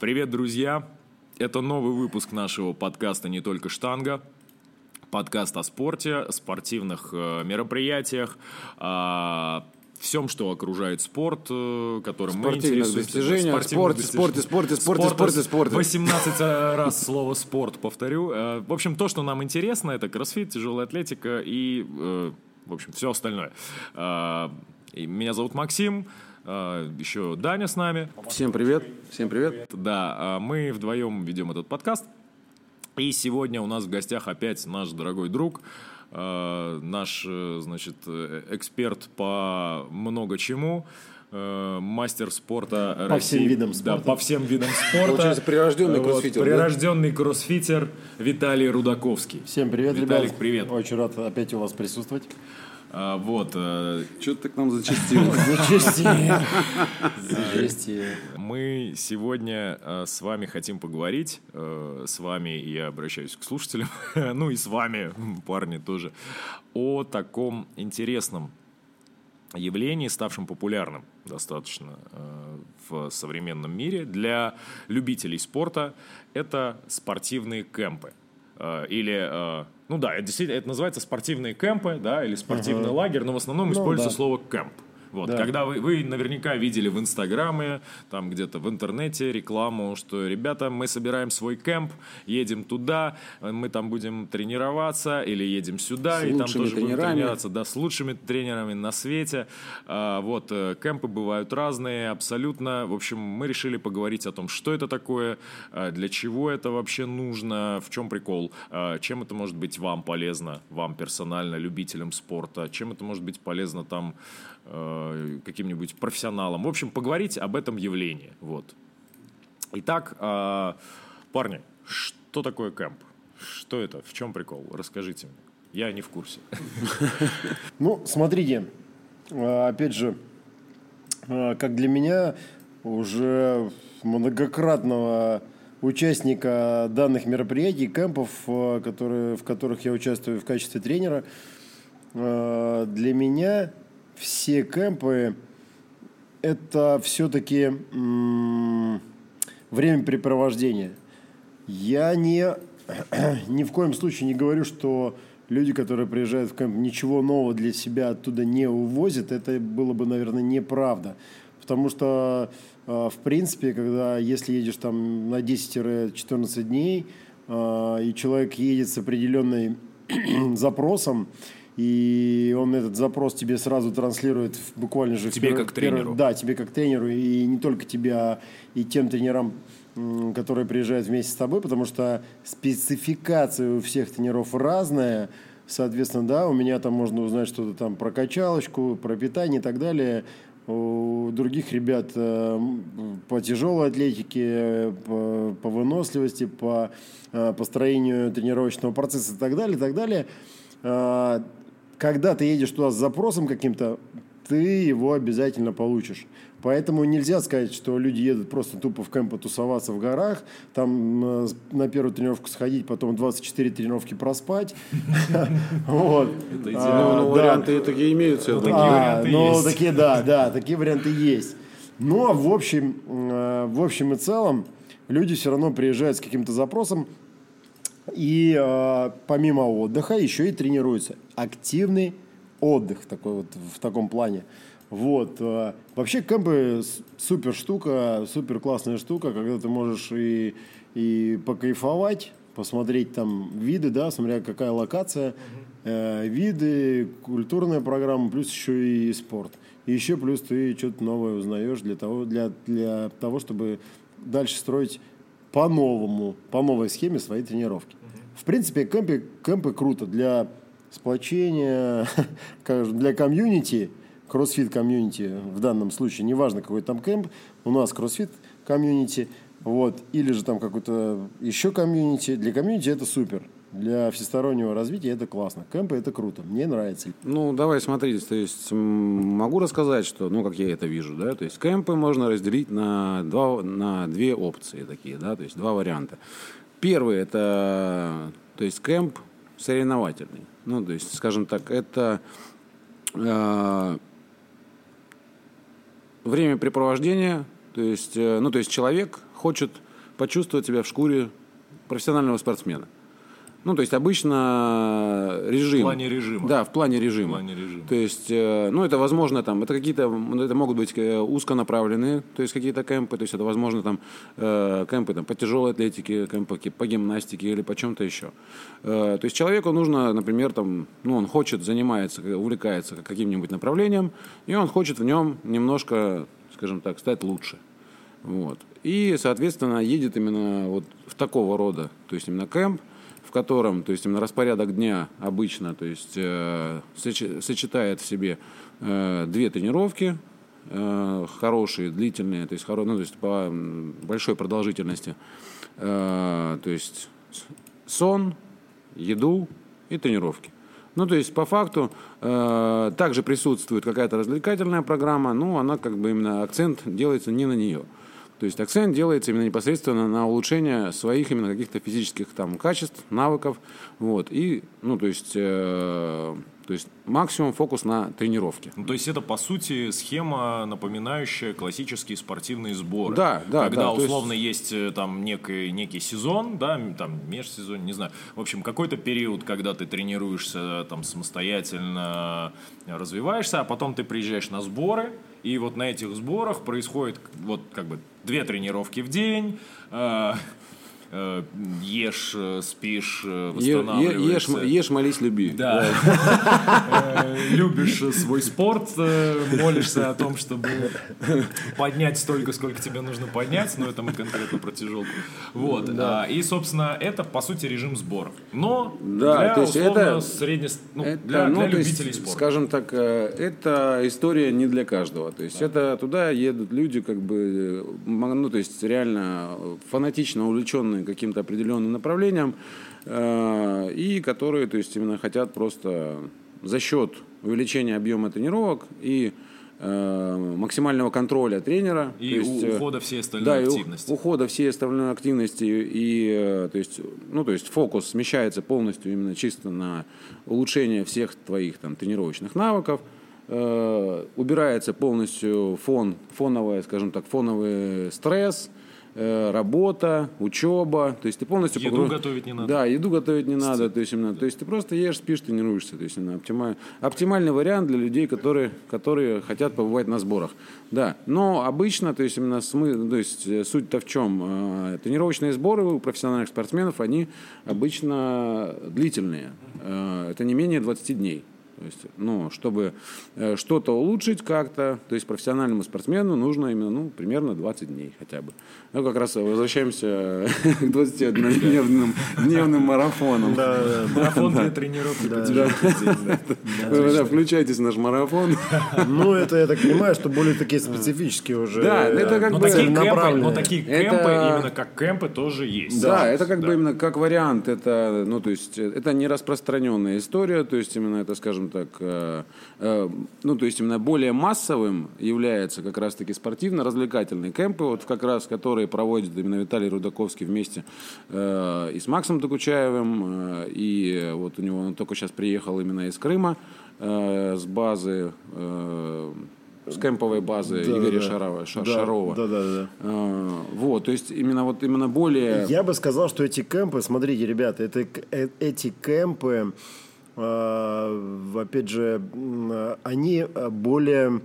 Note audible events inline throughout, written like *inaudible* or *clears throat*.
Привет, друзья! Это новый выпуск нашего подкаста «Не только штанга». Подкаст о спорте, спортивных э, мероприятиях, о всем, что окружает спорт, э, которым мы интересуемся. спорте, достижениях. спорте, спорте, спорте, Спорта спорте, спорте. 18 раз слово «спорт» повторю. Э, В общем, то, что нам интересно, это кроссфит, тяжелая атлетика и, в общем, все остальное. Меня зовут Максим, э, еще Даня с нами. Всем привет, всем привет. Да, а мы вдвоем ведем этот подкаст. И сегодня у нас в гостях опять наш дорогой друг, э, наш, э, значит, э, эксперт по много чему, э, мастер спорта По России. всем видам Да, спорта. по всем видам спорта. Получается, прирожденный Вот, кроссфитер, да? Прирожденный кроссфитер Виталий Рудаковский. Всем привет, Виталик, ребят. привет. Очень рад опять у вас присутствовать. А, вот, э, Что ты к нам зачастил? *laughs* Зачастие. Зачастие. Мы сегодня э, с вами хотим поговорить, э, с вами я обращаюсь к слушателям, *laughs* ну и с вами, парни, тоже, о таком интересном явлении, ставшем популярным достаточно в современном мире для любителей спорта. Это спортивные кемпы. Или, ну да, это действительно, это называется спортивные кемпы, да, или спортивный лагерь, но в основном используется да. слово кемп. Вот, Да. когда вы, вы наверняка видели в Инстаграме, там где-то в интернете рекламу, что, ребята, мы собираем свой кемп, едем туда, мы там будем тренироваться, или едем сюда, С и там тоже будем тренерами. тренироваться, да, с лучшими тренерами на свете. А, вот, э, кемпы бывают разные, абсолютно. В общем, мы решили поговорить о том, что это такое, э, для чего это вообще нужно, в чем прикол, э, чем это может быть вам полезно, вам персонально, любителям спорта, чем это может быть полезно там э, каким-нибудь профессионалам. В общем, поговорить об этом явлении. Вот. Итак, э, парни, что такое кемп? Что это? В чем прикол? Расскажите мне. Я не в курсе. *laughs* Ну, смотрите, э, опять же, как для меня, уже многократного участника данных мероприятий, кемпов, э, которые, в которых я участвую в качестве тренера, для меня все кемпы это все-таки времяпрепровождение. Я не, *clears throat* ни в коем случае не говорю, что люди, которые приезжают в кемп, ничего нового для себя оттуда не увозят. Это было бы, наверное, неправда. Потому что, э, в принципе, когда, если едешь там на 10-14 дней, э, и человек едет с определенным *clears throat* запросом, и он этот запрос тебе сразу транслирует в- буквально же... в Тебе первый- как первый- тренеру. да, тебе как тренеру, и не только тебе, а и тем тренерам, которые приезжают вместе с тобой, потому что спецификация у всех тренеров разная. Соответственно, да, у меня там можно узнать что-то там про качалочку, про питание и так далее. У других ребят э, по тяжелой атлетике, по, по выносливости, по э, построению тренировочного процесса и так далее, и так далее. Когда ты едешь туда с запросом каким-то, ты его обязательно получишь. Поэтому нельзя сказать, что люди едут просто тупо в кемп потусоваться в горах, там на первую тренировку сходить, потом 24 тренировки проспать. *laughs* Вот. Ну, А, ну, да. варианты такие имеются. я такие. А, варианты ну, есть. такие, да, да, такие варианты есть. Но в общем, э, в общем и целом люди все равно приезжают с каким-то запросом и э, помимо отдыха еще и тренируются. Активный отдых такой вот в таком плане. Вот. э, Вообще кемпы супер штука, супер классная штука, когда ты можешь и, и покайфовать, посмотреть там виды, да, смотря какая локация, э, виды, культурная программа, плюс еще и спорт. И еще плюс ты что-то новое узнаешь для того, для, для того, чтобы дальше строить по-новому, по новой схеме свои тренировки. В принципе, кемпы, кемпы круто для сплочения, *laughs* для комьюнити, кроссфит комьюнити в данном случае, неважно какой там кемп, у нас кроссфит комьюнити, вот, или же там какой-то еще комьюнити. Для комьюнити это супер. Для всестороннего развития это классно. Кемпы это круто. Мне нравится. Ну, давай смотрите, то есть могу рассказать, что, ну, как я это вижу, да, то есть кемпы можно разделить на, два, на две опции такие, да, то есть два варианта. Первый – это, то есть кемп соревновательный. Ну, то есть, скажем так, это э, времяпрепровождение, то есть, э, ну, то есть человек хочет почувствовать себя в шкуре профессионального спортсмена. Ну, то есть обычно режим. В плане режима. Да, в плане режима. В плане режима. То есть, э, ну, это возможно там, это какие-то, это могут быть э, узконаправленные, то есть какие-то кемпы, то есть это возможно там э, кемпы там, по тяжелой атлетике, кемпы по гимнастике или по чем-то еще. То есть человеку нужно, например, там, ну, он хочет, занимается, увлекается каким-нибудь направлением, и он хочет в нем немножко, скажем так, стать лучше. Вот. И, соответственно, едет именно вот в такого рода, то есть именно кемп, в котором, то есть именно распорядок дня обычно, то есть э, сочетает в себе э, две тренировки, э, хорошие, длительные, то есть, хоро, ну, то есть по большой продолжительности, э, то есть сон, еду и тренировки. Ну, то есть, по факту, э, также присутствует какая-то развлекательная программа, но она как бы именно акцент делается не на нее. То есть акцент делается именно непосредственно на улучшение своих именно каких-то физических там качеств, навыков, вот, и, ну, то есть, э, то есть максимум фокус на тренировке. Ну, то есть это, по сути, схема, напоминающая классические спортивные сборы. Да, да. Когда да, условно есть... есть э, там некий, некий сезон, да, там межсезон, не знаю. В общем, какой-то период, когда ты тренируешься там самостоятельно, развиваешься, а потом ты приезжаешь на сборы, и вот на этих сборах происходит вот как бы две тренировки в день, э, ешь, э, спишь, восстанавливаешься. Ешь, ешь, молись, люби. Да. Любишь свой спорт, молишься о том, чтобы поднять столько, сколько тебе нужно поднять, но это мы конкретно про тяжелку. Вот. А, и, собственно, это, по сути, режим сборов. Но для, это, средне, ну, для, ну, любителей спорта. Скажем так, это история не для каждого. То есть это туда едут люди, как бы, ну, то есть реально фанатично увлеченные привержены каким-то определенным направлениям э, и которые, то есть, именно хотят просто за счет увеличения объема тренировок и э, максимального контроля тренера. И есть, ухода всей остальной да, активности. И ухода всей остальной активности. И, э, то есть, ну, то есть фокус смещается полностью именно чисто на улучшение всех твоих там, тренировочных навыков. убирается полностью фон, фоновый, скажем так, фоновый стресс, Э, работа, учеба, то есть ты полностью еду погруж... готовить не надо. Да, еду готовить не надо, то есть именно, то есть ты просто ешь, спишь, тренируешься, то есть именно оптималь... оптимальный вариант для людей, которые, которые хотят побывать на сборах, да. Но обычно, то есть именно смы... то есть э, суть-то в чем, э, тренировочные сборы у профессиональных спортсменов они обычно длительные, это не менее 20 дней. То есть, ну, чтобы э, что-то улучшить как-то, то есть профессиональному спортсмену нужно именно, ну, примерно 20 дней хотя бы. Ну, как раз возвращаемся *laughs* к 21-дневным *laughs* дневным марафонам. Да, марафон для тренировки Да, включайтесь в наш марафон. *laughs* Ну, это, я так понимаю, что более такие специфические уже Да, это как бы направленные. Но такие кемпы, именно как кемпы, тоже есть. Да, это как бы именно как вариант, это, ну, то есть, это не распространенная история, то есть, именно это, скажем так, э, э, ну, то есть именно более массовым является как раз-таки спортивно-развлекательные кемпы, вот как раз, которые проводит именно Виталий Рудаковский вместе э, и с Максом Докучаевым, и вот у него он только сейчас приехал именно из Крыма с базы с кемповой базы да, Игоря да, Шарова, да, Шарова. Да, да, да. А, вот, то есть именно вот именно более. Я бы сказал, что эти кемпы, смотрите, ребята, это эти кемпы Э, опять же, они более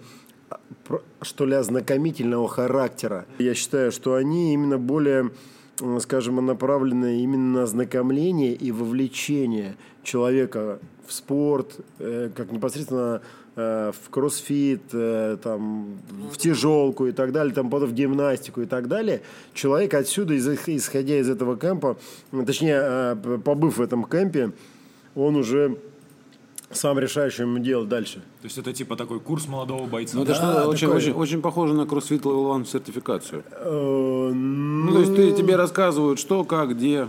что ли, ознакомительного характера. Я считаю, что они именно более, скажем, направлены именно на ознакомление и вовлечение человека в спорт, э, как непосредственно э, в кроссфит, там, в тяжелку и так далее, там, потом в гимнастику и так далее. Человек отсюда, исходя из этого кемпа, точнее, побыв в этом кемпе, он уже сам решаешь, что ему делать дальше. То есть это типа такой курс молодого бойца. Ну, это да, что очень, очень, очень похоже на CrossFit Level 1 сертификацию. Э, ну, то есть ты, тебе рассказывают, что, как, где.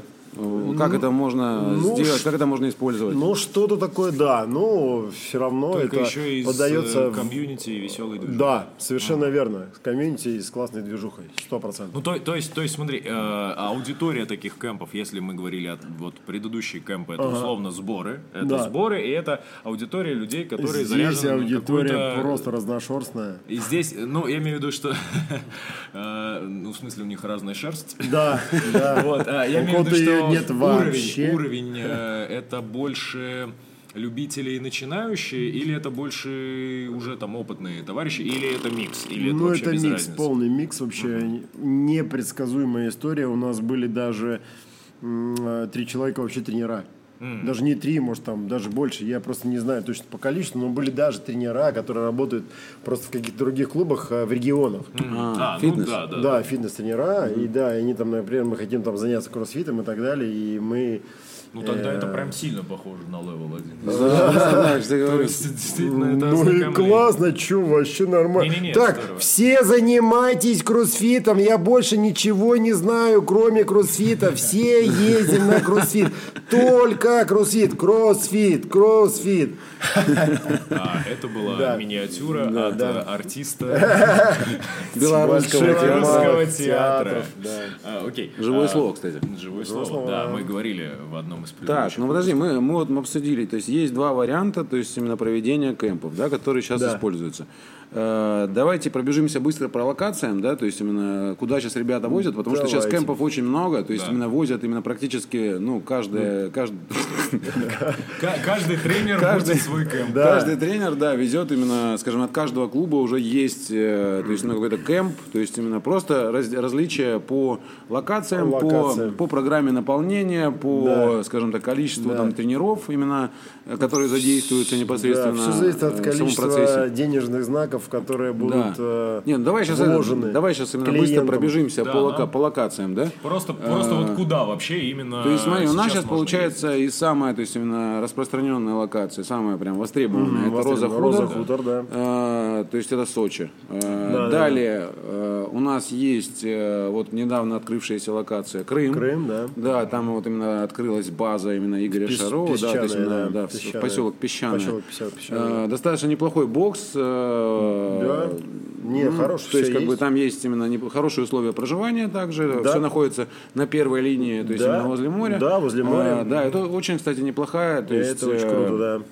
Как это можно ну, сделать, ш- как это можно использовать? Ну, что-то такое, да. Но все равно Только это еще из подается... э, в- комьюнити и веселый движ. Да, совершенно верно. С комьюнити и с классной движухой. Сто процентов. Ну, то, то есть, то есть, смотри, э, аудитория таких кемпов, если мы говорили о вот предыдущие кемпы, это условно сборы, это Да. сборы, и это аудитория людей, которые Здесь заряжены аудитория просто разношерстная. И здесь, ну, я имею в виду, что, *laughs* э, ну, в смысле, у них разная шерсть. Да, *laughs* да. Вот, а, я имею в виду, что нет вообще. уровень, уровень э, *laughs* это больше любители и начинающие, или это больше уже там опытные товарищи, или это микс, или это Ну, вообще это без микс, разницы? полный микс вообще. Непредсказуемая история. У нас были даже э, три человека вообще тренера. Даже не три, может, там даже больше. Я просто не знаю точно по количеству, но были даже тренера, которые работают просто в каких-то других клубах э, в регионах. А, фитнес? ну да, да. Да, фитнес-тренера. И да, они там, например, мы хотим там заняться кроссфитом и так далее. И мы... Ну тогда э, это прям сильно похоже на level 1. Да, да, что я То говорю. есть, действительно, это Ну и классно, что вообще нормально. Так, все занимайтесь кроссфитом, я больше ничего не знаю, кроме кроссфита. Все ездим на кроссфит. Только кроссфит, кроссфит, кроссфит. *laughs* А, это была миниатюра от э, артиста *laughs* Белорусского театра. А, Окей. Живое А, слово, кстати. Живое слово, да, мы говорили в одном из Так, ну подожди, мы, мы вот обсудили, то есть есть два варианта, то есть именно проведения кемпов, да, которые сейчас Да. используются. Э, давайте пробежимся быстро по локациям, да, то есть именно куда сейчас ребята возят, потому что сейчас Давайте. кемпов очень много, то есть Да. именно возят именно практически, ну, каждое, каждый, Ка- Каждый тренер Каждый- свой кемп. Каждый тренер, да, везет именно, скажем, от каждого клуба уже есть, э, то есть именно какой-то кемп, то есть именно просто раз- различия по локациям, по, программе наполнения, по, скажем так, количеству там тренеров именно, э, которые задействуются непосредственно все зависит от в количества процессе. денежных знаков, которые Да. будут э, Нет, ну давай сейчас, вложены давай сейчас именно быстро клиентам. пробежимся Да, по, лока- да. по локациям, да? Просто, просто вот куда вообще именно То есть, смотри, у нас сейчас получается и самая, то есть именно распространенная локация, самая прям востребованная, это Роза. Хутор. Роза Хутор, да. Э, то есть это Сочи. Э, да, далее э, у нас есть э, вот недавно открывшаяся локация Крым. Крым, да. Да, там вот именно открылась база именно Игоря Пес- Шарова, да, то есть именно, да, да, Песчаная. поселок Песчаный. Поселок Песча- Песчаный. Э, достаточно неплохой бокс. Да. Не, ну, хороший, То есть, как бы есть. там есть именно неп- хорошие условия проживания также. Да. Все находится на первой линии, то есть Да. именно возле моря. Да, возле моря. А, да, это очень, кстати, неплохая. То есть, Это очень э, круто, да.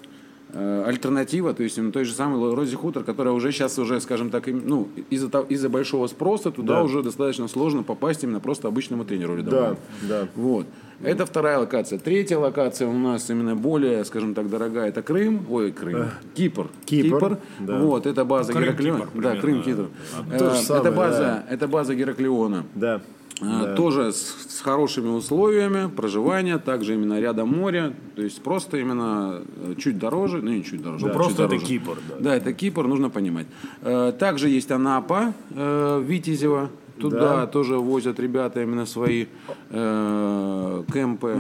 Э, альтернатива, то есть той же самой Рози Хутор, которая уже сейчас уже, скажем так, ну, из-за из-за большого спроса туда Да. уже достаточно сложно попасть именно просто обычному тренеру Да, рядовому. да. Вот. Это вторая локация. Третья локация у нас именно более, скажем так, дорогая. Это Крым. Ой, Крым. Кипр. Кипр, да. Вот, это база Ну. Кипр Да, Крым, Кипр. Же Э, самое, это, база, да. это база Гераклиона. Да. А, Да. Тоже с, с хорошими условиями проживания, также именно рядом моря, то есть просто именно э, чуть дороже, ну не чуть дороже, Ну, да, просто чуть это дороже. Кипр, да. Да, это Кипр, нужно понимать. Э, Также есть Анапа, э, Витязева, туда Да. тоже возят ребята именно свои э, кемпы.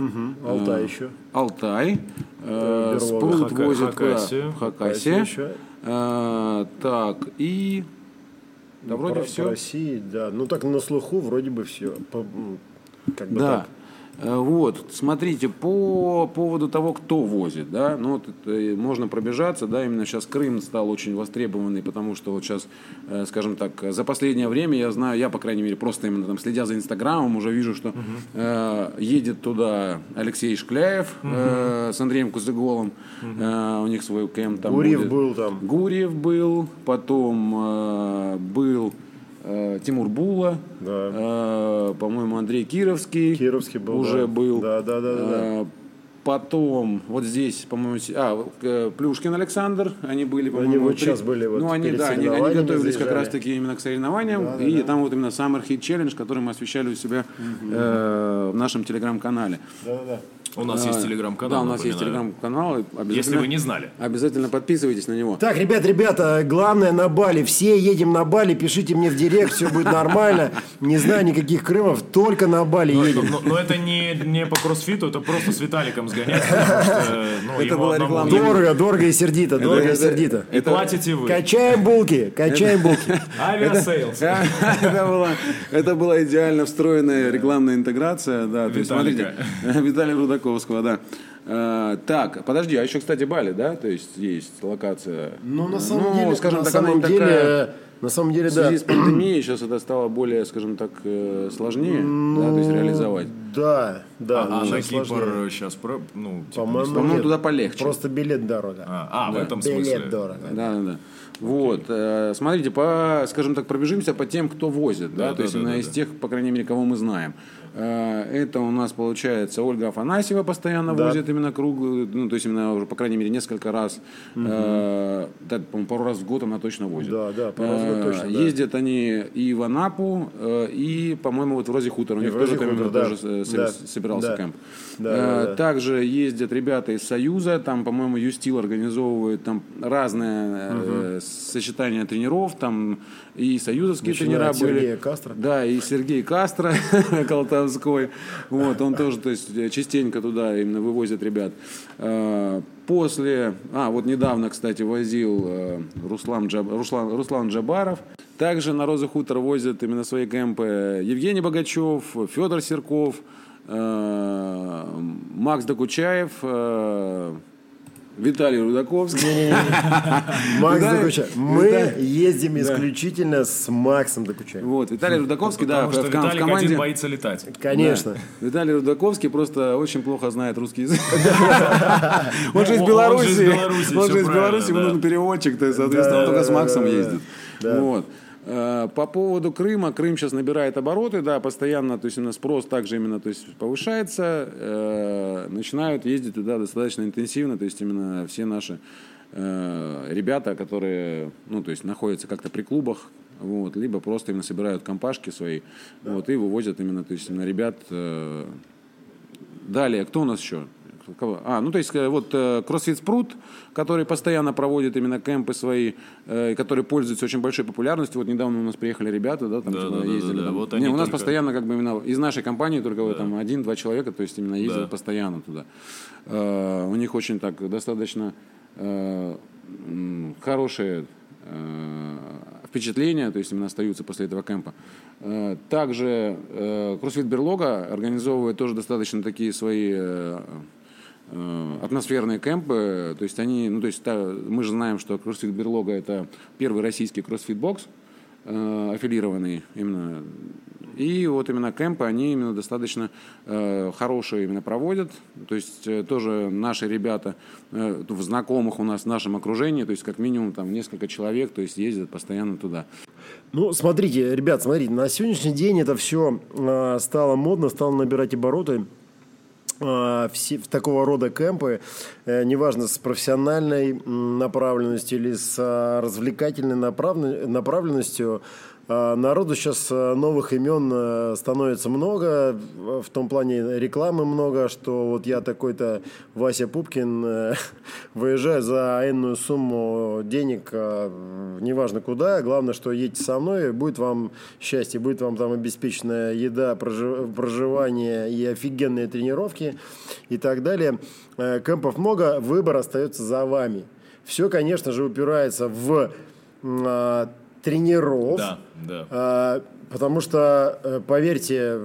Алтай Э, еще. Алтай. Э, Хака- возят куда? Хакасию. В Хакасию. Хакасию еще. Э, Так, и... Да, вроде По- все. По России, да. Ну так на слуху вроде бы все. Как бы Да. так. Э, Вот, смотрите, по поводу того, кто возит, да, ну вот это, э, можно пробежаться, да, именно сейчас Крым стал очень востребованный, потому что вот сейчас, э, скажем так, за последнее время я знаю, я, по крайней мере, просто именно там следя за Инстаграмом, уже вижу, что э, едет туда Алексей Шкляев э, с Андреем Кузыголом, э, у них свой кемп там Гурьев будет. был там. Гурьев был, потом э, был Тимур Була, Да. э, по-моему, Андрей Кировский, Кировский был, уже да. был. Да, да, да, да, да. Э, Потом, вот здесь, по-моему, а, э, Плюшкин Александр, они были, по-моему, вот три- сейчас были вот ну, они, да, они, они готовились как заезжали. раз-таки именно к соревнованиям, Да, да, и да. там вот именно Summer Hit Challenge, который мы освещали у себя э, в нашем телеграм-канале. Да, да, да. У нас А, есть телеграм-канал, Да, у нас есть телеграм-канал. Если вы не знали. Обязательно подписывайтесь на него. Так, ребят, ребята, главное на Бали. Все едем на Бали, пишите мне в директ, все будет нормально. Не знаю никаких Крымов, только на Бали едем. Но, но это не, не по кроссфиту, это просто с Виталиком сгонять, *laughs* ну, Это была реклама. Дорого, дорого и сердито, дорого и сердито. И платите вы. Качаем булки, качаем булки. *laughs* Авиасейлс. это, была, это была идеально встроенная рекламная интеграция. Да, то есть, Виталика. Рудаковского, да. Э, так, подожди, а еще, кстати, Бали, да? То есть есть локация. Ну, на самом деле, скажем на так, она самом не деле, такая- на самом деле, В да. связи с пандемией сейчас это стало более, скажем так, э, сложнее, да, то есть реализовать. Да, да. А, ну, на сложнее. Кипр сейчас, про- ну, типа, По-моему, По-моему, туда полегче. Просто билет дорого. А, а, в этом Билет смысле. дорого. Да, да, да. Вот, э, смотрите, по, скажем так, пробежимся по тем, кто возит, да, Да, то да, есть да, именно да, из да. тех, по крайней мере, кого мы знаем. Э, Это у нас получается Ольга Афанасьева постоянно Да. возит именно круглую, ну то есть именно уже по крайней мере несколько раз, э, да, пару раз в год она точно возит. Да, да, пару раз в год Э, точно, да. Ездят они и в Анапу, э, и, по-моему, вот в Розе Хутор. У них тоже, Хутор, да. тоже э, Да. собирался Да. кемп. Да, Э, да. Также ездят ребята из Союза, там, по-моему, Юстил организовывает там разное э, сочетание тренеров, там и союзовские Начиная тренера были. Сергея Кастро. Да, и Сергей Кастро *laughs* Колтовской. Вот, он тоже, то есть, частенько туда именно вывозят ребят. Э, После, а, вот недавно, кстати, возил э, Руслан, Джаб- Руслан, Руслан Джабаров. Также на Розы Хутор возят именно свои кемпы Евгений Богачев, Федор Серков, э, Макс Докучаев, э, Виталий Рудаковский. *laughs* Макс Докучаев. Мы ездим исключительно с Максом Докучаевым. Вот, Виталий Рудаковский, да, Потому в, команде. один боится летать. Конечно. Виталий Рудаковский просто очень плохо знает русский язык. *laughs* *laughs* Он же из Беларуси. Он же из Беларуси, ему нужен переводчик, то есть, соответственно, он только с Максом ездит. Вот. Э, По поводу Крыма, Крым сейчас набирает обороты, да, постоянно, то есть именно спрос также именно, то есть повышается, э, начинают ездить туда достаточно интенсивно, то есть именно все наши э, ребята, которые, ну, то есть находятся как-то при клубах, вот, либо просто именно собирают компашки свои, вот, и вывозят именно, то есть именно ребят. э, далее, кто у нас еще? Кого? А, ну то есть э, вот э, CrossFit Спрут, который постоянно проводит именно кемпы свои, э, который пользуется очень большой популярностью. Вот недавно у нас приехали ребята, да, там Да, типа, да, да, ездили. да, да. там. Вот Не, они у нас только- постоянно как бы именно из нашей компании только вот там один-два человека, то есть именно ездят Да. постоянно туда. Э, у них очень так достаточно э, хорошие э, впечатления, то есть именно остаются после этого кемпа. Также CrossFit Берлога организовывает тоже достаточно такие свои атмосферные кемпы, то есть они, ну то есть та- мы же знаем, что CrossFit Берлога это первый российский CrossFit бокс, э, аффилированный именно. И вот именно кемпы, они именно достаточно э, хорошие именно проводят. То есть э, тоже наши ребята э, в знакомых у нас в нашем окружении, то есть как минимум там несколько человек, то есть ездят постоянно туда. Ну, смотрите, ребят, смотрите, на сегодняшний день это все стало модно, стало набирать обороты. А, все, в такого рода кемпы, э, неважно, с профессиональной направленностью или с а, развлекательной направлен- направленностью, народу сейчас а, новых имен а, становится много, в том плане рекламы много, что вот я такой-то Вася Пупкин э, *laughs* выезжаю за энную сумму денег, а, неважно куда, главное, что едете со мной, будет вам счастье, будет вам там обеспечена еда, прожи- проживание и офигенные тренировки и так далее. Э, Кемпов много, выбор остается за вами. Все, конечно же, упирается в а, тренеров. Да, да. А, Потому что, э, поверьте,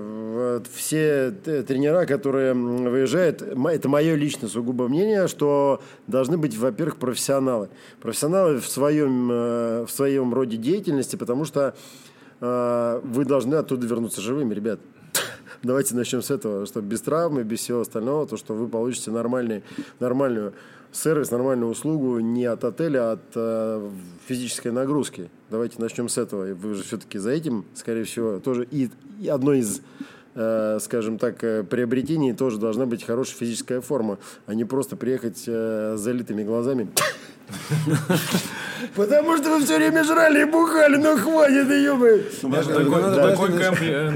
все тренера, которые выезжают, это мое личное сугубо мнение, что должны быть, во-первых, профессионалы. Профессионалы в своем, э, в своем роде деятельности, потому что э, вы должны оттуда вернуться живыми, ребят. *laughs* Давайте начнем с этого, что без травмы, без всего остального, то, что вы получите нормальный, нормальную сервис, нормальную услугу не от отеля, а от э, физической нагрузки. Давайте начнем с этого. Вы же все-таки за этим, скорее всего, тоже и, и одно из, э, скажем так, э, приобретений тоже должна быть хорошая физическая форма, а не просто приехать э, с залитыми глазами Потому что вы все время жрали и бухали, ну хватит, Ну, подожди, Такой, ну, такой это- кемп, я-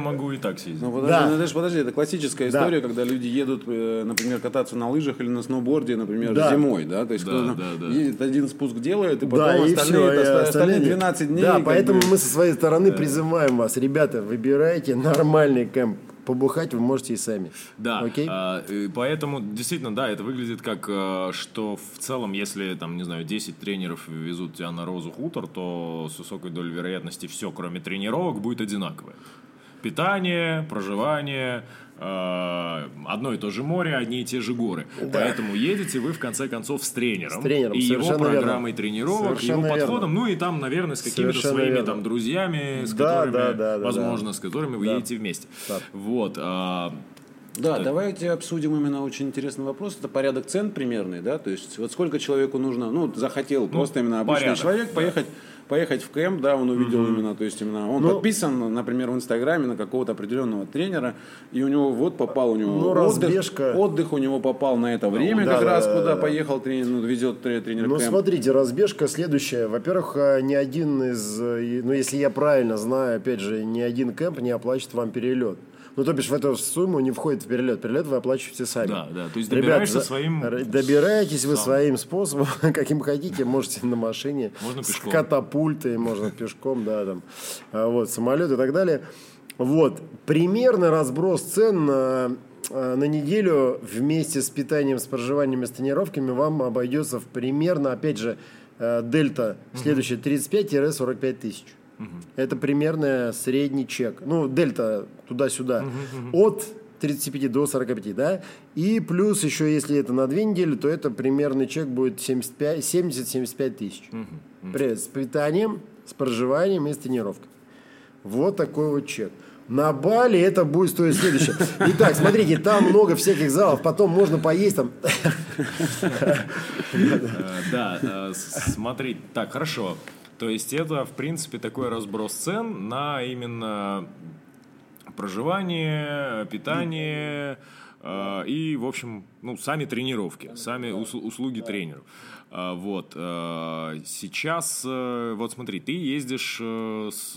могу и так съездить. Ну подожди, ну, подожди, это классическая история, когда люди едут, э, например, кататься на лыжах или на сноуборде, например, зимой, да, то есть едет один спуск делает, и потом остальные, все, это оста- остальные. 12 дней. Да, поэтому мы со своей стороны призываем вас, ребята, выбирайте нормальный кемп. Побухать вы можете и сами. Да, Окей? а, поэтому действительно, да, это выглядит как, а, что в целом, если там, не знаю, 10 тренеров везут тебя на Розу Хутор, то с высокой долей вероятности все, кроме тренировок, будет одинаковое. Питание, проживание, одно и то же море, одни и те же горы. Поэтому едете вы в конце концов с тренером, С тренером, и его совершенно верно. программой тренировок, Совершенно его верно. подходом, ну и там, наверное, с какими-то своими верно. там друзьями, с Да, которыми, да, да, да, возможно, с которыми вы Да. едете вместе. Да. Вот. а, Да, давайте обсудим именно очень интересный вопрос. Это порядок цен примерный, да, то есть вот сколько человеку нужно, ну, захотел просто именно обычный порядок, человек поехать, поехать в кемп, да, он увидел именно, то есть именно он Ну, подписан, например, в Инстаграме на какого-то определенного тренера, и у него вот попал у него Ну, отдых, разбежка. отдых у него попал на это время да, как да, раз, да, куда да. поехал тренер, ну, везет тре- тренер Ну, кемп. смотрите, разбежка следующая. Во-первых, э, ни один из, э, ну, если я правильно знаю, опять же, ни один кемп не оплачивает вам перелет. Ну, то бишь, в эту сумму не входит в перелет. Перелет вы оплачиваете сами. Да, да, то есть Ребят, добираешься за- своим Добираетесь вы своим способом, *laughs* каким хотите. Можете на машине, Можно с пешком. катапультой, можно пешком, да, там, а, вот, самолет и так далее. Вот, примерно разброс цен на, э, на неделю вместе с питанием, с проживанием и с тренировками вам обойдется в примерно, опять же, э, дельта следующая 35-45 тысяч. Это примерно средний чек. Ну, дельта туда-сюда. От 35 до 45, да? И плюс еще, если это на две недели, то это примерный чек будет 75 70-75 тысяч. При- С питанием, с проживанием и с тренировкой. Вот такой вот чек. На Бали это будет стоить следующее. Итак, смотрите, там много всяких залов, потом можно поесть там. Э, Да, э, смотри, так, хорошо. То есть это, в принципе, такой разброс цен на именно проживание, питание э, и, в общем, ну, сами тренировки, сами ус- услуги тренеров. А, Вот. э, Сейчас, э, вот смотри, ты ездишь, э, с,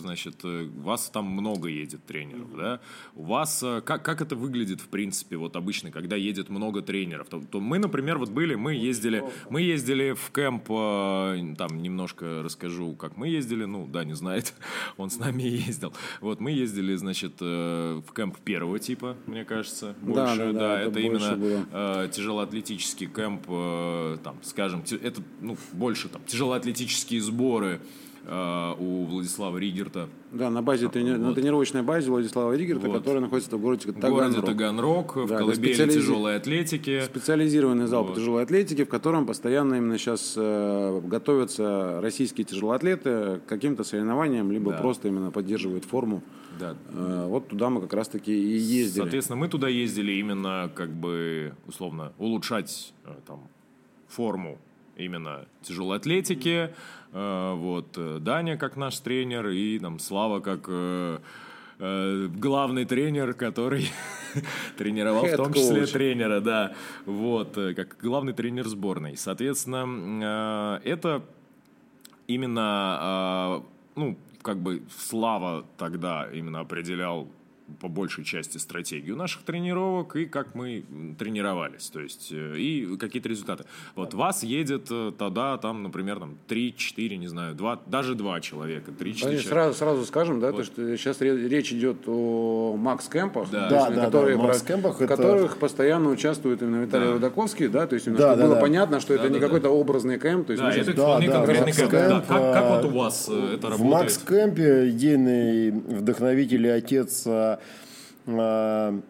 значит, э, вас там много едет тренеров, да? У вас, как, как это выглядит, в принципе, вот обычно, когда едет много тренеров? То, то мы, например, вот были, мы ездили, мы ездили в кемп, там немножко расскажу, как мы ездили, ну, да, не знает, *laughs* он с нами ездил. Вот, мы ездили, значит, в кемп первого типа, мне кажется, Да, больше, да, да, да, это, это больше именно было. тяжелоатлетический кемп, э, там, скажем, это ну, больше там тяжелоатлетические сборы э, у Владислава Ригерта Да, на базе трени- на тренировочной базе Владислава Ригерта, Вот. которая находится в городе в городе Таганрог. Таганрог, в Да, колыбели специализи- тяжелой атлетики. Специализированный зал Вот. по тяжелой атлетике, в котором постоянно именно сейчас э, готовятся российские тяжелоатлеты к каким-то соревнованиям, либо Да. просто именно поддерживают форму. Да. Э, вот туда мы как раз-таки и ездили. Соответственно, мы туда ездили именно, как бы, условно, улучшать э, там, форму именно тяжелой атлетики. Э, вот э, Даня как наш тренер и там Слава как э, э, главный тренер, который *laughs* тренировал в том числе coach. тренера, да, вот, как главный тренер сборной. Соответственно, это именно, а, ну, как бы Слава тогда именно определял по большей части стратегию наших тренировок и как мы тренировались, то есть э, и какие-то результаты. Вот вас едет э, тогда там, например, там 3-4, не знаю, 2, даже 2 человека, 3-4 Давайте человека. Сразу, сразу скажем, да, то, что сейчас ре- речь идет о Макс-кемпах, Да. Да, да, которые да, Макс-кемпах в это- которых постоянно участвует именно Виталий Да. Рудаковский, да, то есть именно, Да, да, было да. понятно, что это Да, не да, какой-то образный кемп, то есть Да, это Да, вполне да, конкретный кемп. Да. Макс-кемп, Как, как вот а, у вас э, это В работает? Макс-кемпе идейный вдохновитель и отец а,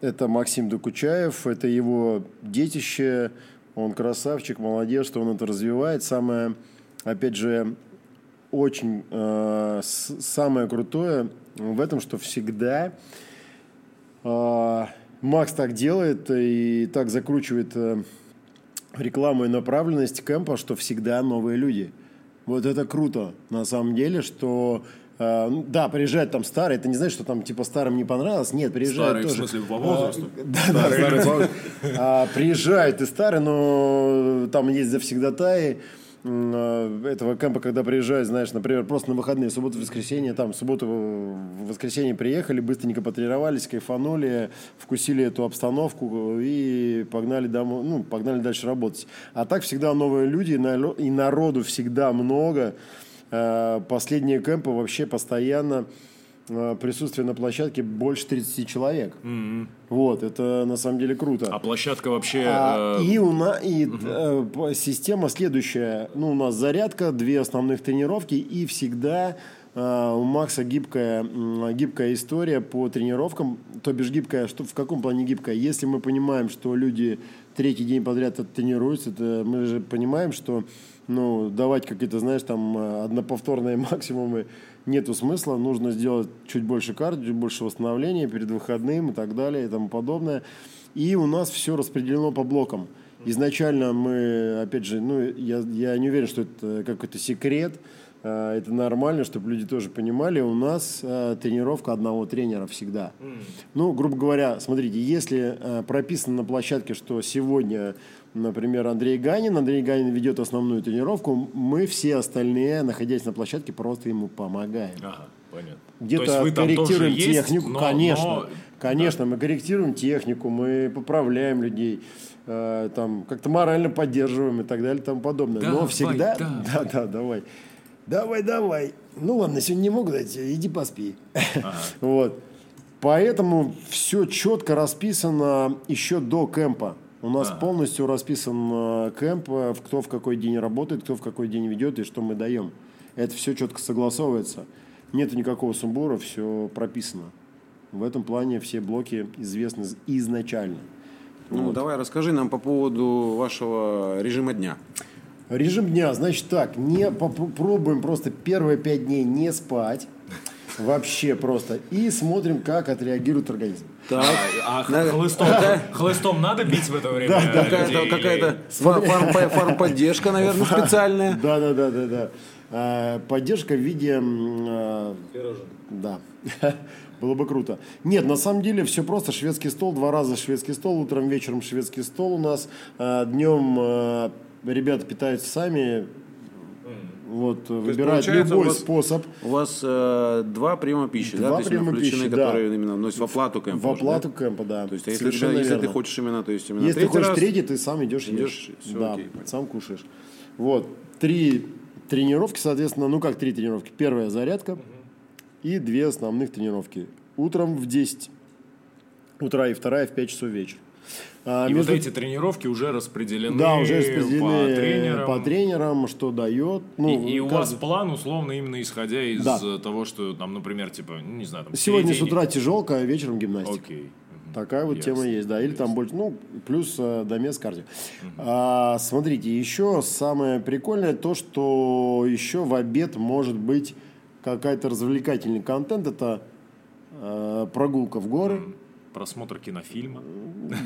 это Максим Докучаев, это его детище, он красавчик, молодец, что он это развивает. Самое, опять же, очень с- самое крутое в этом, что всегда а, Макс так делает и так закручивает э, рекламу и направленность кемпа, что всегда новые люди. Вот это круто, на самом деле, что А, ну, да, приезжают там старые, это не значит, что там типа старым не понравилось. Нет, приезжают Старые, в тоже. смысле, по возрасту? *laughs* Да, да, старые возрасту. А, Приезжают и старые, но там есть завсегдатаи а, этого кемпа, когда приезжают, знаешь, например, просто на выходные, субботу, воскресенье, там, в субботу, в воскресенье приехали, быстренько потренировались, кайфанули, вкусили эту обстановку и погнали домой, ну, погнали дальше работать. А так всегда новые люди, и народу всегда много. Э, Последние кемпы вообще постоянно э, присутствие на площадке больше 30 человек. Вот, это на самом деле круто. А площадка вообще... А, э, и у нас и, э, по- система следующая. Ну, у нас зарядка, две основных тренировки, и всегда э, у Макса гибкая, гибкая история по тренировкам. То бишь гибкая, что, в каком плане гибкая? Если мы понимаем, что люди третий день подряд тренируются, это мы же понимаем, что ну, давать какие-то, знаешь, там э, одноповторные *laughs* максимумы нету смысла. Нужно сделать чуть больше кардио, чуть больше восстановления перед выходным и так далее и тому подобное. И у нас все распределено по блокам. Изначально мы, опять же, ну, я, я не уверен, что это какой-то секрет. Э, Это нормально, чтобы люди тоже понимали. У нас э, тренировка одного тренера всегда. Ну, грубо говоря, смотрите, если э, прописано на площадке, что сегодня, например, Андрей Ганин, Андрей Ганин ведет основную тренировку, мы все остальные, находясь на площадке, просто ему помогаем. Ага, понятно. То Где-то корректируем есть, технику, но- конечно, но- конечно, мы корректируем технику, мы поправляем людей, э, там как-то морально поддерживаем и так далее и тому подобное. Но Давай, всегда, давай. да, *laughs* да, давай, давай, давай. Ну ладно, сегодня не могу дать, иди поспи. *laughs* Вот. Поэтому все четко расписано еще до кемпа. У нас полностью расписан э, кемп, э, кто в какой день работает, кто в какой день ведет и что мы даем. Это все четко согласовывается. Нет никакого сумбура, все прописано. В этом плане все блоки известны из- изначально. Ну, давай расскажи нам по поводу вашего режима дня. Режим дня, значит так, не попробуем просто первые пять дней не спать. Вообще просто. И смотрим, как отреагирует организм. Так, А х- Да. хлыстом, хлыстом надо бить в это время? какая-то, людей какая-то фар- фарм- фармподдержка, наверное, специальная. Да, да, да, да, да. А, Поддержка в виде... а, Да. *laughs* Было бы круто. Нет, на самом деле все просто. Шведский стол, два раза шведский стол, утром, вечером шведский стол у нас. А, Днем а, ребята питаются сами. Вот, выбирают получается, у любой вас- способ. У вас э, два приема пищи, да? Два то есть именно приема включены, пищи, да. которые именно вносят в оплату кемпа. В уже, да? оплату кемпа, да. То есть, если, Совершенно если ты хочешь именно, то есть именно Если ты хочешь раз, третий, ты сам идешь, идешь, ешь. всё да, окей, сам кушаешь. Вот. Три тренировки, соответственно, ну как три тренировки? Первая зарядка и две основных тренировки. Утром в 10 утра и вторая в 5 часов вечера. А, И между- вот эти тренировки уже распределены, да, уже по распределены тренерам. по тренерам, что дает. Ну, и, и у вас план условно именно исходя из Да. э, того, что там, например, типа, ну, не знаю, там Сегодня с середине- утра тяжелка, а вечером гимнастика. Окей. Такая вот Ясно. тема есть, да. Или там больше, ну, плюс э, домес кардио. А, смотрите, еще самое прикольное то, что еще в обед может быть какая-то развлекательный контент. Это э, прогулка в горы. Просмотр кинофильма.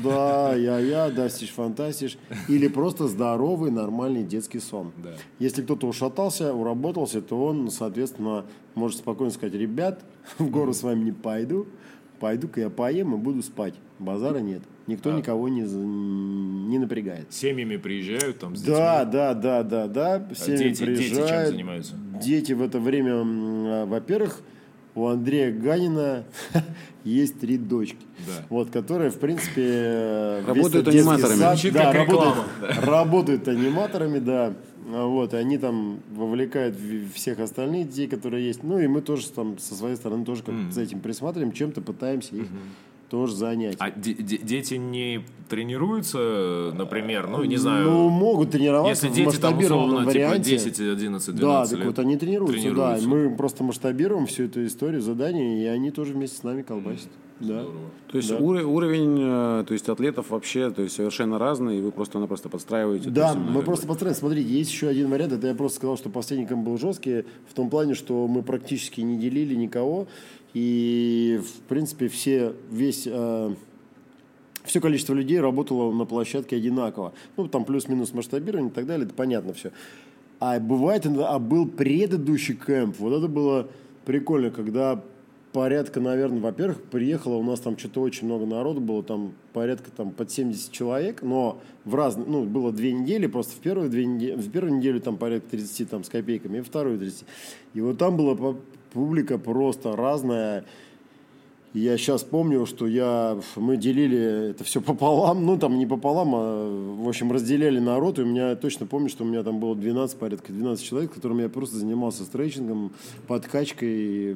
Да, я-я, дастиш, фантастиш. Или просто здоровый, нормальный детский сон. Да. Если кто-то ушатался, уработался, то он, соответственно, может спокойно сказать, ребят, в гору с вами не пойду, пойду-ка я поем и буду спать. Базара нет. Никто никого не, не напрягает. Семьями приезжают там с Да, детьми. да, да, да, да. Все А дети- дети чем приезжают. занимаются? Дети в это время, а, во-первых, у Андрея Ганина *laughs* есть три дочки, Да. вот, которые, в принципе, э, Работают аниматорами. сад, Звучит да, работают, реклама. *laughs* работают аниматорами, да. Вот, и они там вовлекают всех остальных детей, которые есть. Ну, и мы тоже там со своей стороны тоже как за этим присматриваем, чем-то пытаемся их тоже занять. А де- де- дети не тренируются, например, ну, не знаю, Ну, могут тренироваться если в дети там масштабированном условно типа варианте. 10, 11, 12 Да, лет. так вот они тренируются, тренируются. да. Мы просто масштабируем всю эту историю задания, и они тоже вместе с нами колбасят. Да. То есть Да. ур- уровень э, то есть атлетов вообще то есть совершенно разный, и вы просто-напросто подстраиваете. Да, есть именно мы просто постараемся. Смотрите, есть еще один вариант. Это я просто сказал, что последний кэмп был жесткий, в том плане, что мы практически не делили никого. И, в принципе, все, весь, э, все количество людей работало на площадке одинаково. Ну, там плюс-минус масштабирование и так далее, это понятно все. А бывает, а был предыдущий кэмп, вот это было прикольно, когда порядка, наверное, во-первых, приехало, у нас там что-то очень много народу было, там порядка там под 70 человек, но в разные, ну, было две недели, просто в первую, две недели, в первую неделю там порядка 30 там с копейками, и вторую 30. И вот там была публика просто разная, я сейчас помню, что я, мы делили это все пополам, ну там не пополам, а в общем разделяли народ, и у меня точно помню, что у меня там было 12, порядка 12 человек, которыми я просто занимался стретчингом, подкачкой,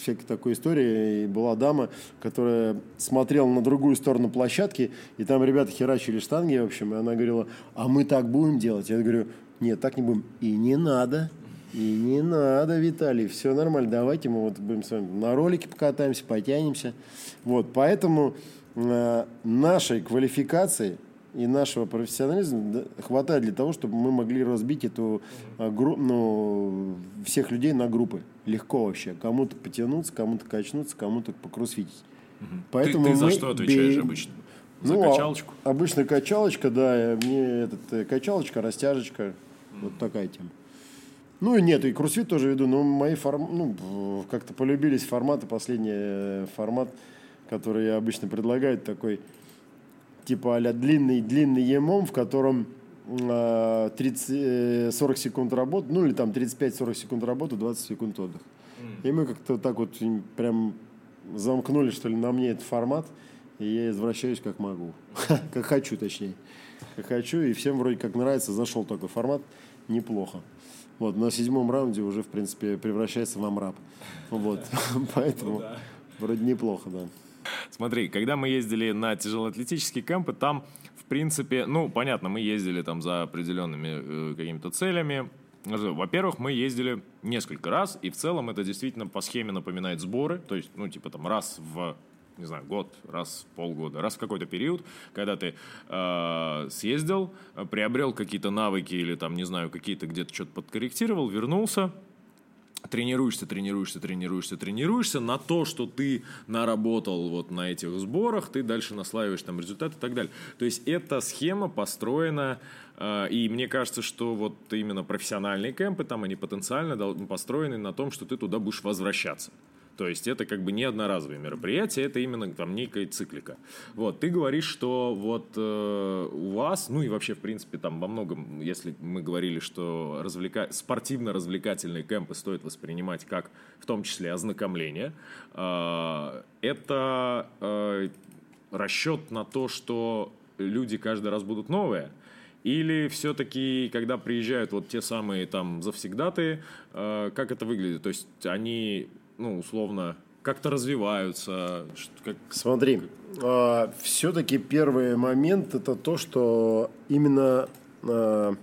всякой такой историей. И была дама, которая смотрела на другую сторону площадки, и там ребята херачили штанги, в общем, и она говорила, а мы так будем делать? Я говорю, нет, так не будем. И не надо. И не надо, Виталий, все нормально. Давайте мы вот будем с вами на ролике покатаемся, потянемся. Вот, поэтому э, нашей квалификации и нашего профессионализма хватает для того, чтобы мы могли разбить эту э, гру, ну, всех людей на группы. Легко вообще. Кому-то потянуться, кому-то качнуться, кому-то покросфитить. Угу. Поэтому ты, ты за что отвечаешь бей... обычно? За ну, качалочку? А, обычно качалочка, да. Мне этот, э, качалочка, растяжечка. Mm. Вот такая тема. Ну и нет, и кроссфит тоже веду, но мои форм... ну, как-то полюбились форматы. Последний э, формат, который я обычно предлагаю, такой типа а длинный-длинный емом, в котором 30, 40 э, секунд работы, ну или там 35-40 секунд работы, 20 секунд отдых. И мы как-то так вот прям замкнули, что ли, на мне этот формат, и я извращаюсь как могу. *laughs* как хочу, точнее. Как хочу, и всем вроде как нравится, зашел такой формат, неплохо. Вот, на седьмом раунде уже, в принципе, превращается в амраб. Вот, *laughs* поэтому вроде неплохо, да. Смотри, когда мы ездили на тяжелоатлетические кемпы, там, в принципе, ну, понятно, мы ездили там за определенными э, какими-то целями. Во-первых, мы ездили несколько раз, и в целом это действительно по схеме напоминает сборы, то есть, ну, типа там раз в не знаю, год, раз в полгода, раз в какой-то период, когда ты э, съездил, приобрел какие-то навыки или там, не знаю, какие-то где-то что-то подкорректировал, вернулся, тренируешься, тренируешься, тренируешься, тренируешься на то, что ты наработал вот на этих сборах, ты дальше наслаиваешь там результаты и так далее. То есть эта схема построена, э, и мне кажется, что вот именно профессиональные кемпы там, они потенциально построены на том, что ты туда будешь возвращаться. То есть это как бы не одноразовые мероприятия, это именно там некая циклика. Вот, ты говоришь, что вот э, у вас, ну и вообще, в принципе, там во многом, если мы говорили, что развлека... спортивно-развлекательные кемпы стоит воспринимать как в том числе ознакомление, э, это э, расчет на то, что люди каждый раз будут новые, или все-таки, когда приезжают вот те самые там завсегдаты, э, как это выглядит? То есть они ну, условно, как-то развиваются? Как... Смотри, э, все-таки первый момент это то, что именно э,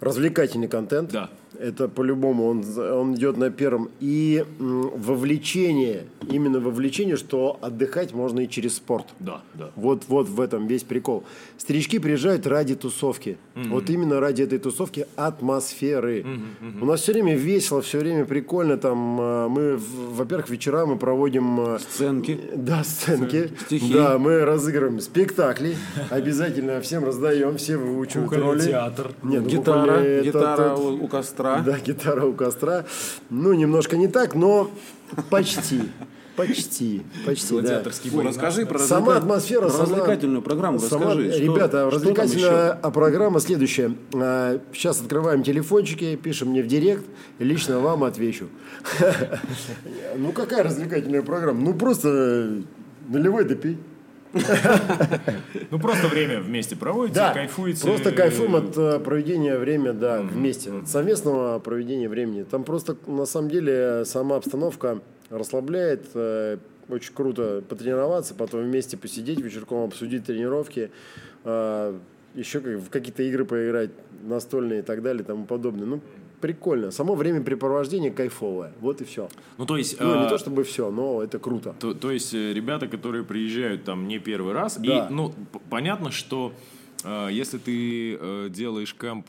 развлекательный контент. Да это по-любому, он, он идет на первом. И вовлечение, именно вовлечение, что отдыхать можно и через спорт. Да, да. Вот, вот в этом весь прикол. Старички приезжают ради тусовки. Mm-hmm. Вот именно ради этой тусовки атмосферы. Mm-hmm, mm-hmm. У нас все время весело, все время прикольно. Там э, мы, во-первых, вечера мы проводим... Э, сценки. Да, сценки. Стихи. Да, мы разыгрываем спектакли. Обязательно всем раздаем, все выучивают роли. театр. Нет, ну, гитара, гитара у костра костра. Да, гитара у костра. Ну, немножко не так, но почти. Почти, почти, да. Бой. Расскажи про, сама атмосфера, про развлекательную программу сама, расскажи. Что, ребята, что развлекательная программа следующая. Сейчас а, открываем телефончики, пишем мне в директ, лично вам отвечу. *laughs* Ну, какая развлекательная программа? Ну, просто наливай да пей. *laughs* Ну, просто время вместе проводите, да, кайфуете. просто кайфуем от э, проведения времени, да, вместе, от совместного проведения времени. Там просто, на самом деле, сама обстановка расслабляет, э, очень круто потренироваться, потом вместе посидеть вечерком, обсудить тренировки, э, еще в какие-то игры поиграть, настольные и так далее и тому подобное. Ну, прикольно. Само времяпрепровождение кайфовое. Вот и все. Ну, то есть... Ну, а... не то чтобы все, но это круто. То, то есть, э, ребята, которые приезжают там не первый раз, да. и, ну, понятно, что э, если ты э, делаешь кэмп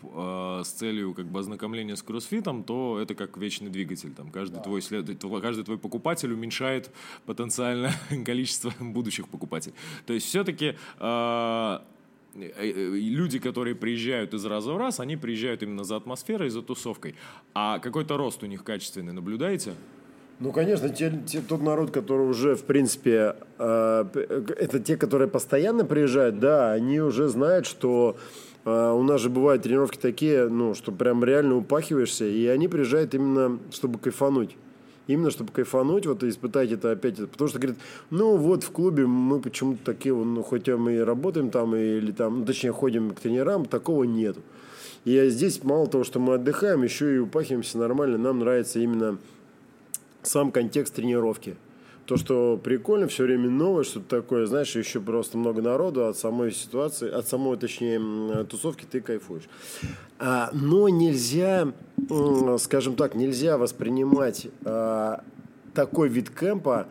с целью как бы ознакомления с кроссфитом, то это как вечный двигатель. Там каждый, да. твой след... каждый твой покупатель уменьшает потенциально *laughs* количество будущих покупателей. То есть все-таки люди, которые приезжают из раза в раз, они приезжают именно за атмосферой, за тусовкой. А какой-то рост у них качественный наблюдаете? Ну, конечно, те, те- тот народ, который уже, в принципе, э, п- это те, которые постоянно приезжают, да, они уже знают, что э, у нас же бывают тренировки такие, ну, что прям реально упахиваешься, и они приезжают именно, чтобы кайфануть. Именно, чтобы кайфануть, вот и испытать это опять. Потому что, говорит, ну вот в клубе мы почему-то такие, ну, хотя мы и работаем там, или там, ну, точнее, ходим к тренерам, такого нету. И здесь мало того, что мы отдыхаем, еще и упахиваемся нормально. Нам нравится именно сам контекст тренировки. То, что прикольно, все время новое, что-то такое, знаешь, еще просто много народу, от самой ситуации, от самой, точнее, тусовки ты кайфуешь. А, но нельзя, скажем так, нельзя воспринимать а, такой вид кемпа,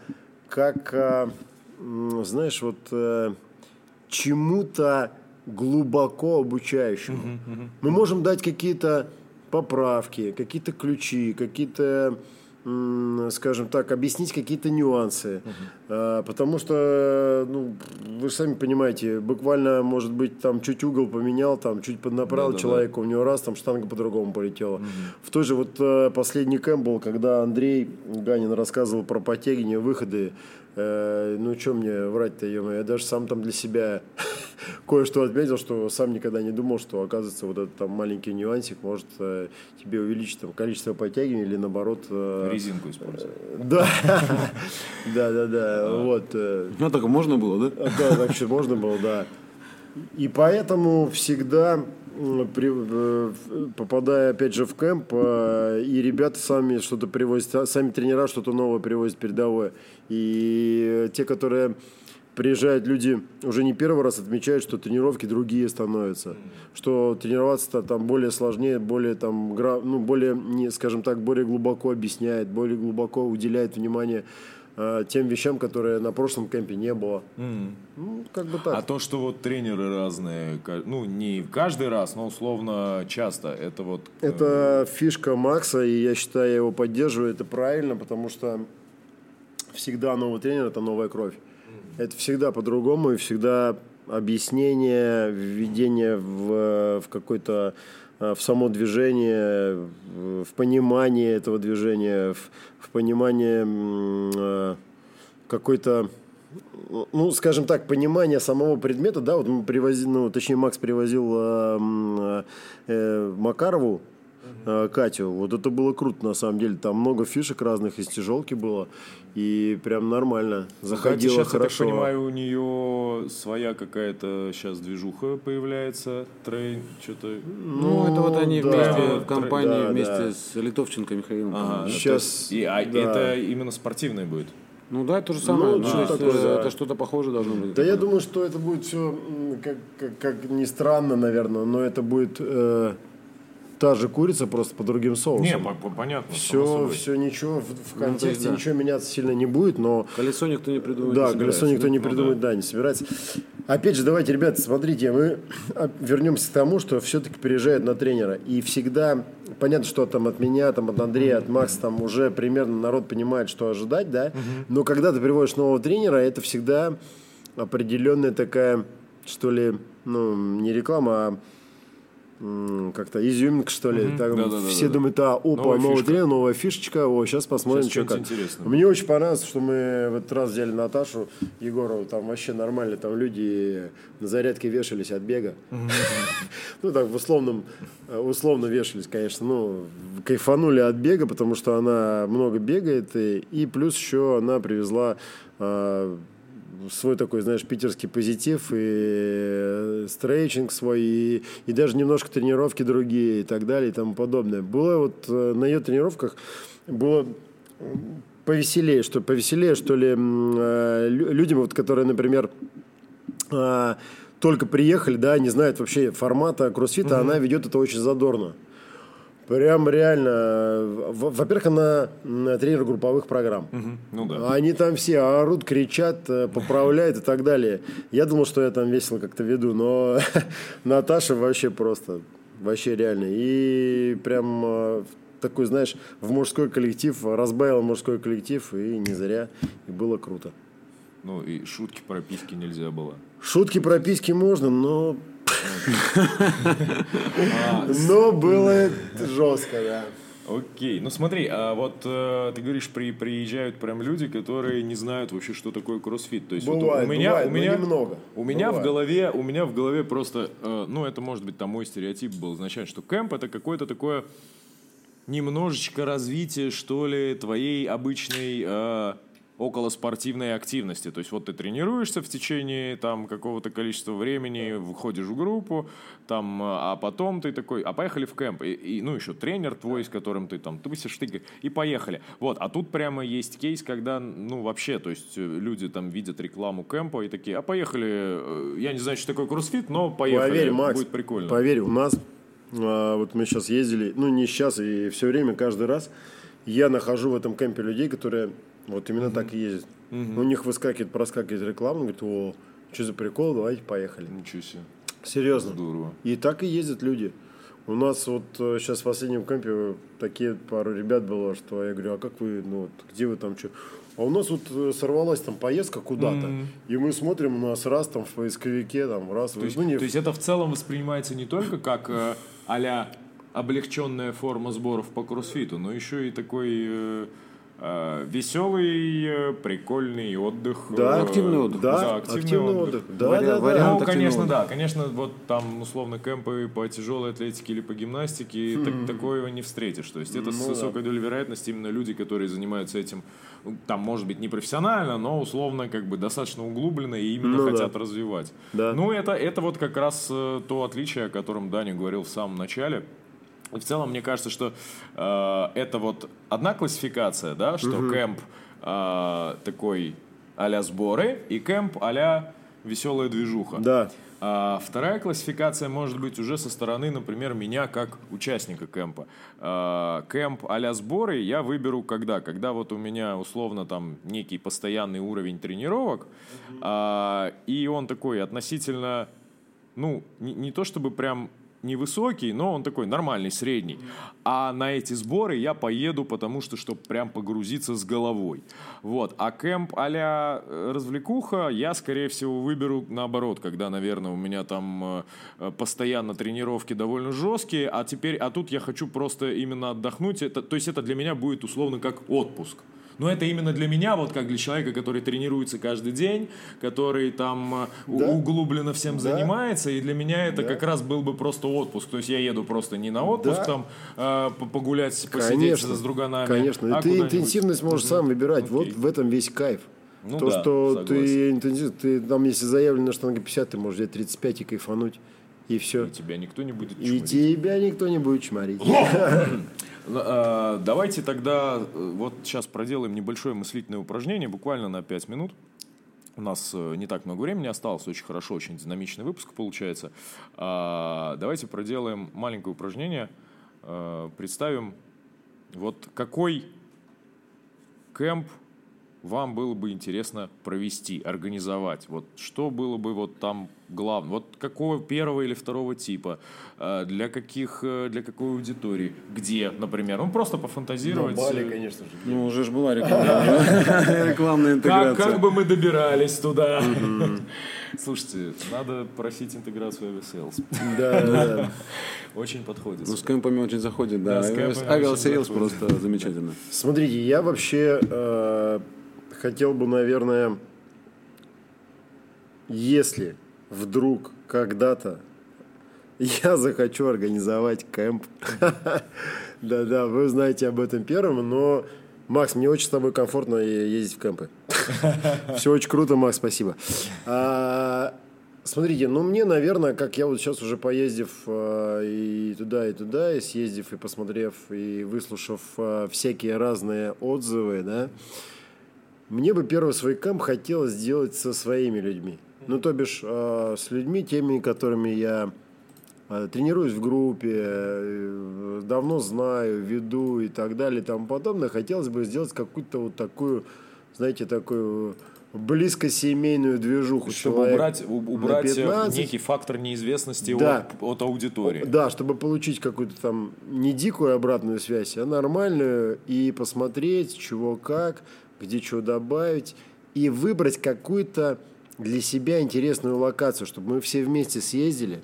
как, а, знаешь, вот а, чему-то глубоко обучающему. Мы можем дать какие-то поправки, какие-то ключи, какие-то, скажем так, объяснить какие-то нюансы. А, Потому что, ну, вы же сами понимаете, буквально, может быть, там чуть угол поменял, там чуть поднаправил Да-да-да. человека, у него раз там штанга по-другому полетела. В той же вот э, последний кэмп был, когда Андрей Ганин рассказывал про подтягивания, выходы. Э, ну, что мне врать-то, я даже сам там для себя *laughs* кое-что отметил, что сам никогда не думал, что, оказывается, вот этот там маленький нюансик может э, тебе увеличить там, количество подтягиваний или, наоборот... э, Резинку использовать. *laughs* да, да, да, да, вот. э, Ну, так можно было, да? да, вообще можно было, да. И поэтому всегда, при- э, попадая опять же в кемп, э, и ребята сами что-то привозят, а сами тренера что-то новое привозят передовое. И те, которые приезжают люди уже не первый раз отмечают, что тренировки другие становятся, что тренироваться там более сложнее, более там, ну, более, не, скажем так, более глубоко объясняет, более глубоко уделяет внимание э, тем вещам, которые на прошлом кемпе не было. Ну, как бы так. А то, что вот тренеры разные, ну, не каждый раз, но условно часто, это вот... э, Это фишка Макса, и я считаю, я его поддерживаю. Это правильно, потому что всегда новый тренер – это новая кровь. Это всегда по-другому, и всегда объяснение, введение в, в какой-то э, в само движение, в понимание этого движения, в, в понимание э, какой-то ну, скажем так, понимание самого предмета, да, вот мы привозили, ну, точнее, Макс привозил э, э, Макарову, э, Катю, вот это было круто, на самом деле, там много фишек разных, из тяжелки было, и прям нормально, заходило сейчас, хорошо. я так понимаю, у нее своя какая-то сейчас движуха появляется, трейн, что-то... Ну, это вот они да. вместе в компании, Да, вместе да. с Литовченко Михаилом. Ага, есть- и, а да. это именно спортивное будет? Ну да, то же самое. Ну, Ну, что-то такое, э, да. Это что-то похожее должно быть. Да я думаю, что это будет все, как, как, как ни странно, наверное, но это будет э, та же курица, просто по другим соусам. Не, по- по- понятно. все, все ничего, в, в Ну, есть, контексте да. ничего меняться сильно не будет, но Колесо никто не придумает. Да, не колесо никто да? не Ну придумает, да. не собирается. Опять же, давайте, ребята, смотрите, мы вернемся к тому, что все-таки приезжают на тренера. И всегда, понятно, что там от меня, там от Андрея, от Макса, там уже примерно народ понимает, что ожидать, да. Но когда ты приводишь нового тренера, это всегда определенная такая, что ли, ну, не реклама, а как-то изюминка, что ли. Так, Да-да-да-да-да. все думают, а, опа, Новая фишка. тренер, новая фишечка, о, сейчас посмотрим, Сейчас что как. интересное. Мне очень понравилось, что мы в этот раз взяли Наташу Егорову, там вообще нормально, там люди на зарядке вешались от бега. Ну, так, в условном, э, условно вешались, конечно, ну, кайфанули от бега, потому что она много бегает, и, и плюс еще она привезла э, свой такой, знаешь, питерский позитив и э, стрейчинг свой, и, и даже немножко тренировки другие и так далее и тому подобное. Было вот э, на ее тренировках было повеселее, что повеселее, что ли, э, лю- людям, вот, которые, например, а, только приехали, да, не знают вообще формата кроссфита, она ведет это очень задорно. Прям реально. во- Во-первых, она тренер групповых программ. Ну да. Они там все орут, кричат, э, поправляют и так далее. Я думал, что я там весело как-то веду, но *laughs* Наташа вообще просто, вообще реально. И прям э, такой, знаешь, в мужской коллектив, разбавила мужской коллектив, и не зря, и было круто. Ну и шутки про письки нельзя было. Шутки про письки можно, но... *laughs* Но было жестко, да. Окей, ну смотри, а вот э, ты говоришь, при, приезжают прям люди, которые не знают вообще, что такое кроссфит. То есть вот Бывает, у меня, бывает, у меня, немного. у меня в Бывает. голове, у меня в голове просто, э, ну это может быть там мой стереотип был изначально, что кемп это какое-то такое немножечко развитие, что ли, твоей обычной э, околоспортивной активности. То есть вот ты тренируешься в течение там какого-то количества времени, выходишь в группу, там, э, а потом ты такой, а поехали в кемп. И, и, ну, еще тренер твой, с которым ты там тусишь, ты, и поехали. Вот, а тут прямо есть кейс, когда, ну, вообще, то есть э, люди там видят рекламу кемпа и такие, а поехали, э, я не знаю, что такое кроссфит, но поехали, Поверь, Макс, будет прикольно. Поверь, у нас, а, вот мы сейчас ездили, ну не сейчас, и все время, каждый раз, я нахожу в этом кемпе людей, которые вот именно так и ездят. У них выскакивает, проскакивает реклама, говорит, о, что за прикол, давайте поехали. Ничего себе. Серьезно. Здорово. И так и ездят люди. У нас вот сейчас в последнем кемпе такие пару ребят было, что я говорю, а как вы, ну вот, где вы там что? А у нас вот э, сорвалась там поездка куда-то, и мы смотрим, у нас раз там в поисковике, там раз, То есть, ну не то есть это в целом воспринимается не только как э, а-ля облегченная форма сборов по кроссфиту, но еще и такой э, э, веселый, э, прикольный отдых. Да, э, активный отдых. Да, активный, отдых. Да, Вари- да, да. вариант Ну, конечно, отдыха. да. Конечно, вот там, условно, кемпы по тяжелой атлетике или по гимнастике, так, такое не встретишь. То есть это с Ну да. высокой долей вероятности именно люди, которые занимаются этим, ну, там, может быть, не профессионально, но условно, как бы достаточно углубленно и именно Ну да. хотят развивать. Да. Ну, это, это вот как раз э, то отличие, о котором Даня говорил в самом начале. И в целом, мне кажется, что э, это вот одна классификация, да, что кемп э, такой а-ля сборы и кемп а-ля веселая движуха. Да. А вторая классификация может быть уже со стороны, например, меня как участника кемпа. А, Кемп а-ля сборы я выберу когда? Когда вот у меня условно там некий постоянный уровень тренировок, а, и он такой относительно, ну, не, не то чтобы прям невысокий, но он такой нормальный, средний. А на эти сборы я поеду, потому что, чтобы прям погрузиться с головой. Вот. А кемп а-ля э, развлекуха я, скорее всего, выберу наоборот, когда, наверное, у меня там э, постоянно тренировки довольно жесткие, а теперь, а тут я хочу просто именно отдохнуть. Это, то есть это для меня будет условно как отпуск. Но это именно для меня, вот как для человека, который тренируется каждый день, который там э, Да. углубленно всем Да. занимается, и для меня это Да. как раз был бы просто отпуск. То есть я еду просто не на отпуск, Да. там э, по- погулять, посидеть Конечно. с друганами. Конечно. а И ты интенсивность можешь сам выбирать. Вот Окей. в этом весь кайф. Ну То, да, что согласен. ты интенсив, ты там, если заявлено штанга 50, ты можешь взять 35 и кайфануть. И все. И тебя никто не будет И чморить. тебя никто не будет чморить. *laughs* Ну, э, Давайте тогда э, вот сейчас проделаем небольшое мыслительное упражнение, буквально на 5 минут. У нас э, не так много времени осталось, очень хорошо, очень динамичный выпуск получается. А, Давайте проделаем маленькое упражнение. Представим, вот какой кемп вам было бы интересно провести, организовать? Вот что было бы вот там главное? Вот какого первого или второго типа? Э, Для каких, э, для какой аудитории? Где, например? Ну, просто пофантазировать. э, конечно же. Ну, уже же была реклама. *laughs* Рекламная интеграция. как бы мы добирались туда? Слушайте, надо просить интеграцию авиасейлс. Да, да, да. *laughs* Очень подходит. Ну, с кемпами очень заходит, да. Авиасейлс просто замечательно. Смотрите, я вообще э, хотел бы, наверное, если вдруг когда-то я захочу организовать кемп, *laughs* да-да, вы знаете об этом первым, но Макс, мне очень с тобой комфортно ездить в кемпы. *laughs* Все очень круто, Макс, спасибо. А, Смотрите, ну мне, наверное, как я вот сейчас уже поездив э, и туда, и туда, и съездив, и посмотрев, и выслушав э, всякие разные отзывы, да, мне бы первый свой кэмп хотелось сделать со своими людьми. Ну, то бишь, э, с людьми, теми, которыми я э, тренируюсь в группе, э, давно знаю, веду и так далее и тому подобное. Хотелось бы сделать какую-то вот такую, знаете, такую близкосемейную движуху. Чтобы убрать, убрать э, 15. некий фактор неизвестности Да. от, от аудитории. Да, чтобы получить какую-то там не дикую обратную связь, а нормальную, и посмотреть, чего как, где что добавить, и выбрать какую-то для себя интересную локацию, чтобы мы все вместе съездили,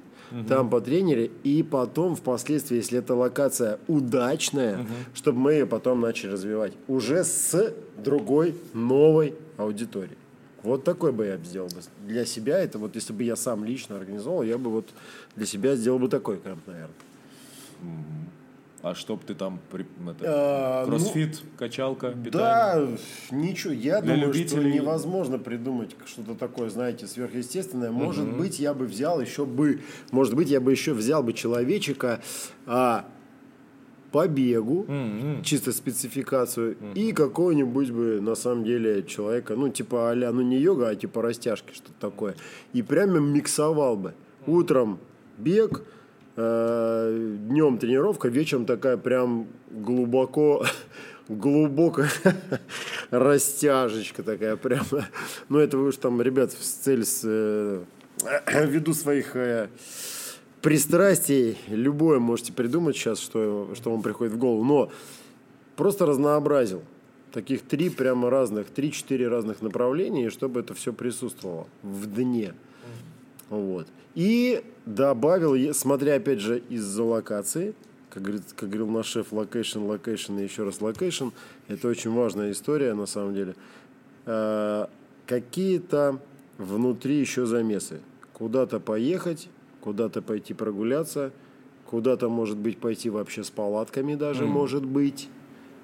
там по тренере, и потом впоследствии, если эта локация удачная, чтобы мы ее потом начали развивать уже с другой новой аудиторией. Вот такой бы я сделал бы. Для себя это вот, если бы я сам лично организовал, я бы вот для себя сделал бы такой кэмп, наверное. А чтоб ты там это, А, ну, кроссфит, качалка, питание? Да, ничего. Я Для думаю, что любителей- невозможно придумать что-то такое, знаете, сверхъестественное. Может быть, я бы взял еще бы, может быть, я бы еще взял бы человечика а, по бегу, чисто спецификацию, и какого-нибудь бы, на самом деле, человека, ну, типа а ну, не йога, а типа растяжки, что-то такое. И прямо миксовал бы. Утром бег, днем тренировка, вечером такая прям глубоко, глубокая *laughs* растяжечка такая прям. Ну, это вы уж там, ребят, в цель с, э, *coughs* ввиду своих э, пристрастий, любое можете придумать сейчас, что, что вам приходит в голову. Но просто разнообразил. Таких три прямо разных, три-четыре разных направления, чтобы это все присутствовало в дне. Вот. И добавил, смотря опять же из-за локации, как, говорит, как говорил наш шеф, локейшн, локейшн и еще раз локейшн, это очень важная история на самом деле. Э, какие-то внутри еще замесы. Куда-то поехать, куда-то пойти прогуляться, куда-то, может быть, пойти вообще с палатками даже, может быть.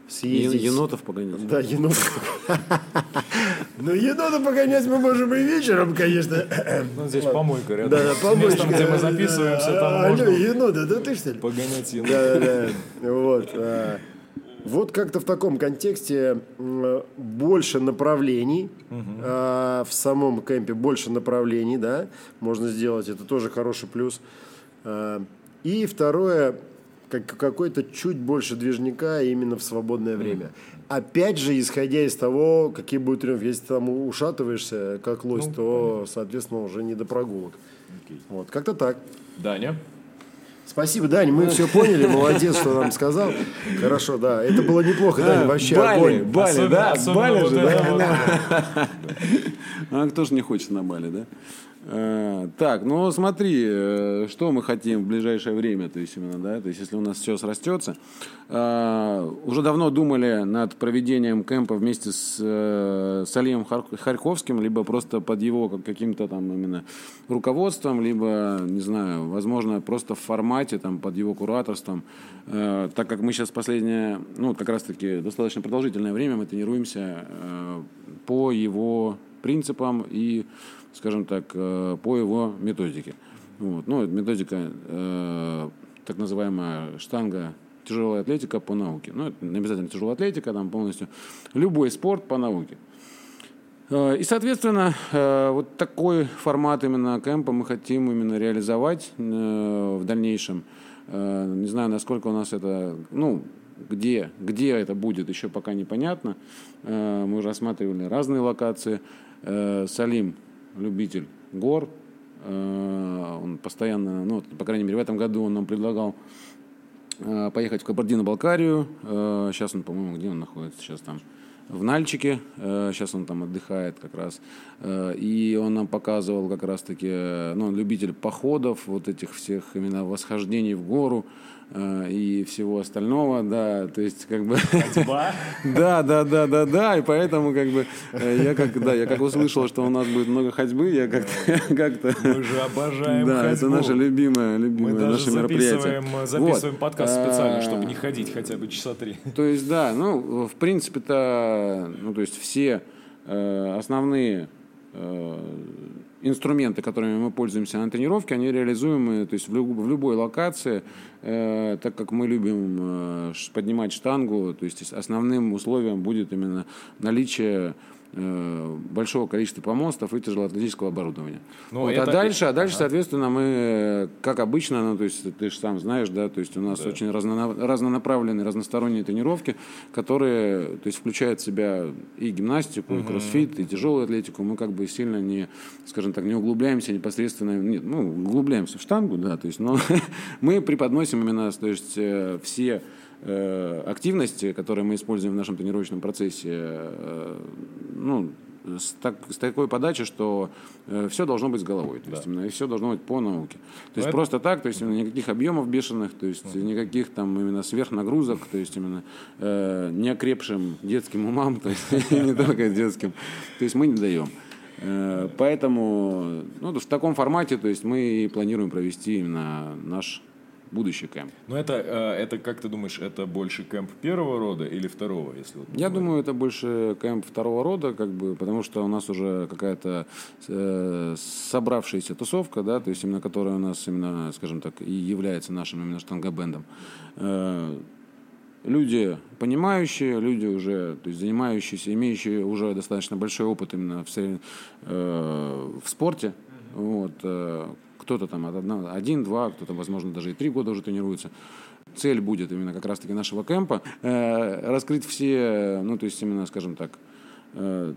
Съездить. Е- Енотов погонять. Да, енотов. Ну, енота погонять мы можем и вечером, конечно. Ну, здесь помойка рядом. Да, местом, где мы записываемся, там Алло, можно енота, да ты что ли? погонять ену. Да, да, да. Вот. а, Вот как-то в таком контексте больше направлений а, в самом кемпе, больше направлений, да, можно сделать, это тоже хороший плюс. А, И второе, как, какой-то чуть больше движника именно в свободное время. Опять же, исходя из того, какие будут тренировки. Если ты там ушатываешься, как лось, то, соответственно, уже не до прогулок. Вот, как-то так. Даня? Спасибо, Дань, мы все поняли, молодец, что нам сказал. Хорошо, да, это было неплохо, Дань, вообще Бали, огонь. Бали, Особенно- да? особенно Бали вот же, да? вот, А кто же не хочет на Бали, да? Э, Так, ну смотри, э, что мы хотим в ближайшее время, то есть именно, да, то есть если у нас все срастется. Э, Уже давно думали над проведением кемпа вместе с, с Алием Хар- Харьковским, либо просто под его как- каким-то там именно руководством, либо, не знаю, возможно, просто в формате, там, под его кураторством. Так как мы сейчас последнее, ну, как раз-таки достаточно продолжительное время мы тренируемся по его принципам и, скажем так, э, по его методике. Вот. Ну, методика, э, так называемая штанга тяжелая атлетика по науке. Ну, это не обязательно тяжелая атлетика, там полностью любой спорт по науке. Э, И, соответственно, э, вот такой формат именно кемпа мы хотим именно реализовать в дальнейшем. Не знаю, насколько у нас это, ну, где, где это будет, еще пока непонятно. Мы рассматривали разные локации. Салим, любитель гор, э, он постоянно, ну, по крайней мере, в этом году он нам предлагал э, поехать в Кабардино-Балкарию. Э, Сейчас он, по-моему, где он находится? Сейчас там в Нальчике. Сейчас он там отдыхает как раз. И он нам показывал как раз-таки, ну, любитель походов, вот этих всех именно восхождений в гору и всего остального, да, то есть как бы... *laughs* Да, да, да, да, да, и поэтому как бы э, я как, да, я как услышал, что у нас будет много ходьбы, я как-то, *laughs* как-то Мы же обожаем да, это ходьбу. наше любимое, Мы любимое даже наше мероприятие. записываем, записываем Вот. подкаст специально, А, чтобы не ходить хотя бы часа три. То есть, да, ну, в принципе-то, ну, то есть все э, основные э, инструменты, которыми мы пользуемся на тренировке, они реализуемы, то есть в, люб- в любой локации, э, так как мы любим э, поднимать штангу, то есть основным условием будет именно наличие э, большого количества помостов и тяжелоатлетического оборудования. Ну, Вот, это- А дальше, а дальше, соответственно, мы, э, как обычно, ну, то есть ты же сам знаешь, да, то есть у нас очень разно- разнонаправленные, разносторонние тренировки, которые, то есть включают в себя и гимнастику, и кроссфит, и тяжелую атлетику. Мы как бы сильно не, скажем так, не углубляемся непосредственно, нет, ну, углубляемся в штангу, да, то есть, но *laughs* мы преподносим именно, то есть э, все э, активности, которые мы используем в нашем тренировочном процессе, э, ну, с, так, с такой подачи, что э, все должно быть с головой, то есть именно, и все должно быть по науке. То есть это- просто так, то есть именно никаких объемов бешеных, то есть никаких там именно сверхнагрузок, то есть именно э, неокрепшим детским умам, то есть *laughs* не только детским, то есть мы не даем. Поэтому ну, в таком формате, то есть мы и планируем провести именно наш будущий кемп. Ну это, э, это, как ты думаешь, это больше кемп первого рода или второго, если вот Я думаю, это больше кемп второго рода, как бы, потому что у нас уже какая-то э, собравшаяся тусовка, да, то есть именно которая у нас именно, скажем так, и является нашим именно штангобендом. Э, люди понимающие, люди уже, то есть занимающиеся, имеющие уже достаточно большой опыт именно в, э, в спорте. Вот, э, кто-то там от одна- один, два, кто-то, возможно, даже и три года уже тренируется. Цель будет именно как раз-таки нашего кемпа э, раскрыть все, ну, то есть именно, скажем так, э,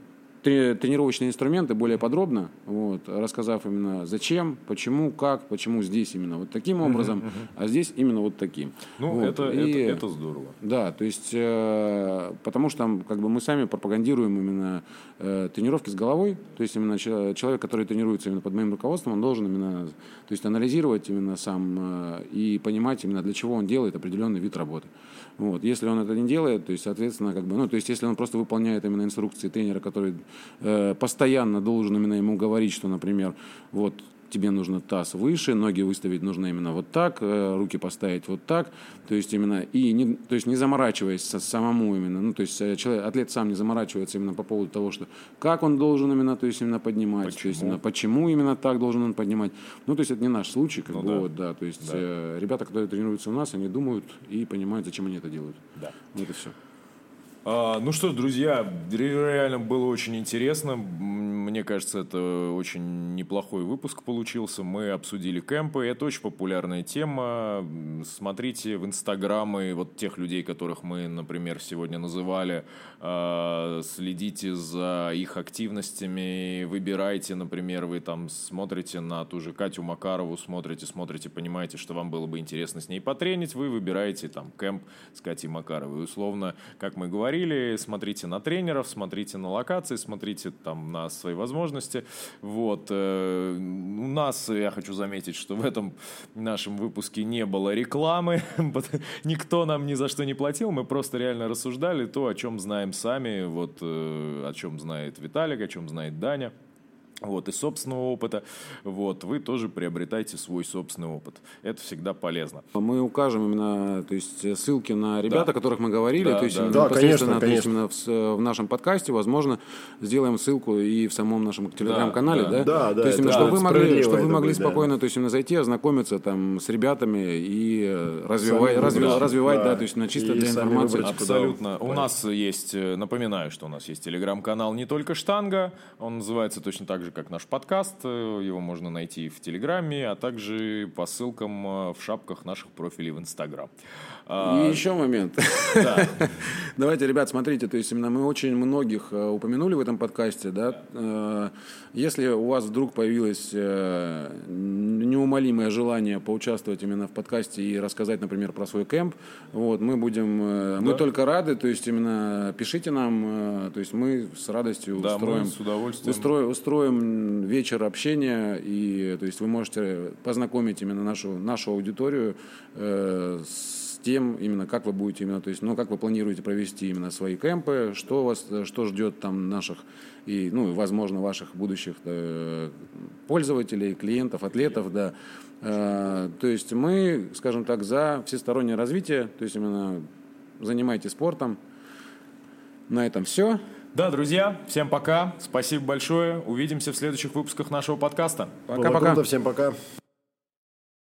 тренировочные инструменты более подробно, вот, рассказав именно зачем, почему, как, почему здесь именно вот таким образом, а здесь именно вот таким. Ну, Вот, это, и- это, это здорово. да, то есть, э, потому что там, как бы мы сами пропагандируем именно э, тренировки с головой, то есть именно че- человек, который тренируется именно под моим руководством, он должен именно, то есть анализировать именно сам э, и понимать именно для чего он делает определенный вид работы. Вот. Если он это не делает, то есть, соответственно, как бы, ну, то есть, если он просто выполняет именно инструкции тренера, который э, постоянно должен именно ему говорить, что, например, вот тебе нужно таз выше, ноги выставить нужно именно вот так, э, руки поставить вот так, то есть именно и не, то есть не заморачиваясь самому именно, ну то есть э, человек, атлет сам не заморачивается именно по поводу того, что как он должен именно, то есть именно поднимать, то есть именно почему именно так должен он поднимать, ну то есть это не наш случай, как Ну бы да. вот, да, то есть э, ребята, которые тренируются у нас, они думают и понимают, зачем они это делают. Да. Вот и все. А, ну что друзья, ре- реально было очень интересно. Мне кажется, это очень неплохой выпуск получился. Мы обсудили кемпы. Это очень популярная тема. Смотрите в инстаграмы вот тех людей, которых мы, например, сегодня называли. А, Следите за их активностями. Выбирайте, например, вы там смотрите на ту же Катю Макарову, смотрите, смотрите, понимаете, что вам было бы интересно с ней потренить. Вы выбираете там кемп с Катей Макаровой. Условно, как мы говорили, смотрите на тренеров, смотрите на локации, смотрите там на свои возможности. Вот. э, У нас, я хочу заметить, что в этом нашем выпуске не было рекламы. *laughs* Никто нам ни за что не платил. Мы просто реально рассуждали то, о чем знаем сами, вот э, о чем знает Виталик, о чем знает Даня. Вот, из собственного опыта. Вот, вы тоже приобретайте свой собственный опыт. Это всегда полезно. Мы укажем именно, то есть ссылки на ребят, Да. о которых мы говорили, Да, то есть да. Да, непосредственно, конечно, то есть конечно. именно в, в нашем подкасте, возможно, сделаем ссылку и в самом нашем телеграм-канале, да. да? Да, да, То есть именно, чтобы вы могли, чтобы вы могли будет, да. спокойно, то есть именно зайти, ознакомиться там с ребятами и развивать, Сами развивать, выбрать, развивать, да. да. то есть на чисто И для информации. выбрать. Абсолютно. Куда У нас есть, э, напоминаю, что у нас есть телеграм-канал «Не только штанга». Он называется точно так же, как наш подкаст. Э, Его можно найти в Телеграме, а также по ссылкам э, в шапках наших профилей в Инстаграм. А, И еще момент. да. *laughs* Давайте, ребят, смотрите, то есть именно мы очень многих э, упомянули в этом подкасте, да. Э, Если у вас вдруг появилось э, неумолимое желание поучаствовать именно в подкасте и рассказать, например, про свой кемп, вот, мы будем, э, мы Да. только рады, то есть именно пишите нам, то есть мы с радостью Да, устроим, с удовольствием. устроим, устроим вечер общения, и то есть вы можете познакомить именно нашу, нашу аудиторию э, с тем, именно как вы будете именно, то есть, ну, как вы планируете провести именно свои кемпы, что вас, э, что ждет там наших и, ну, возможно, ваших будущих э, пользователей, клиентов, атлетов, да. Э, то есть мы, скажем так, за всестороннее развитие, то есть именно занимайтесь спортом. На этом все. Да, друзья, всем пока. Спасибо большое. Увидимся в следующих выпусках нашего подкаста. Пока-пока. всем пока.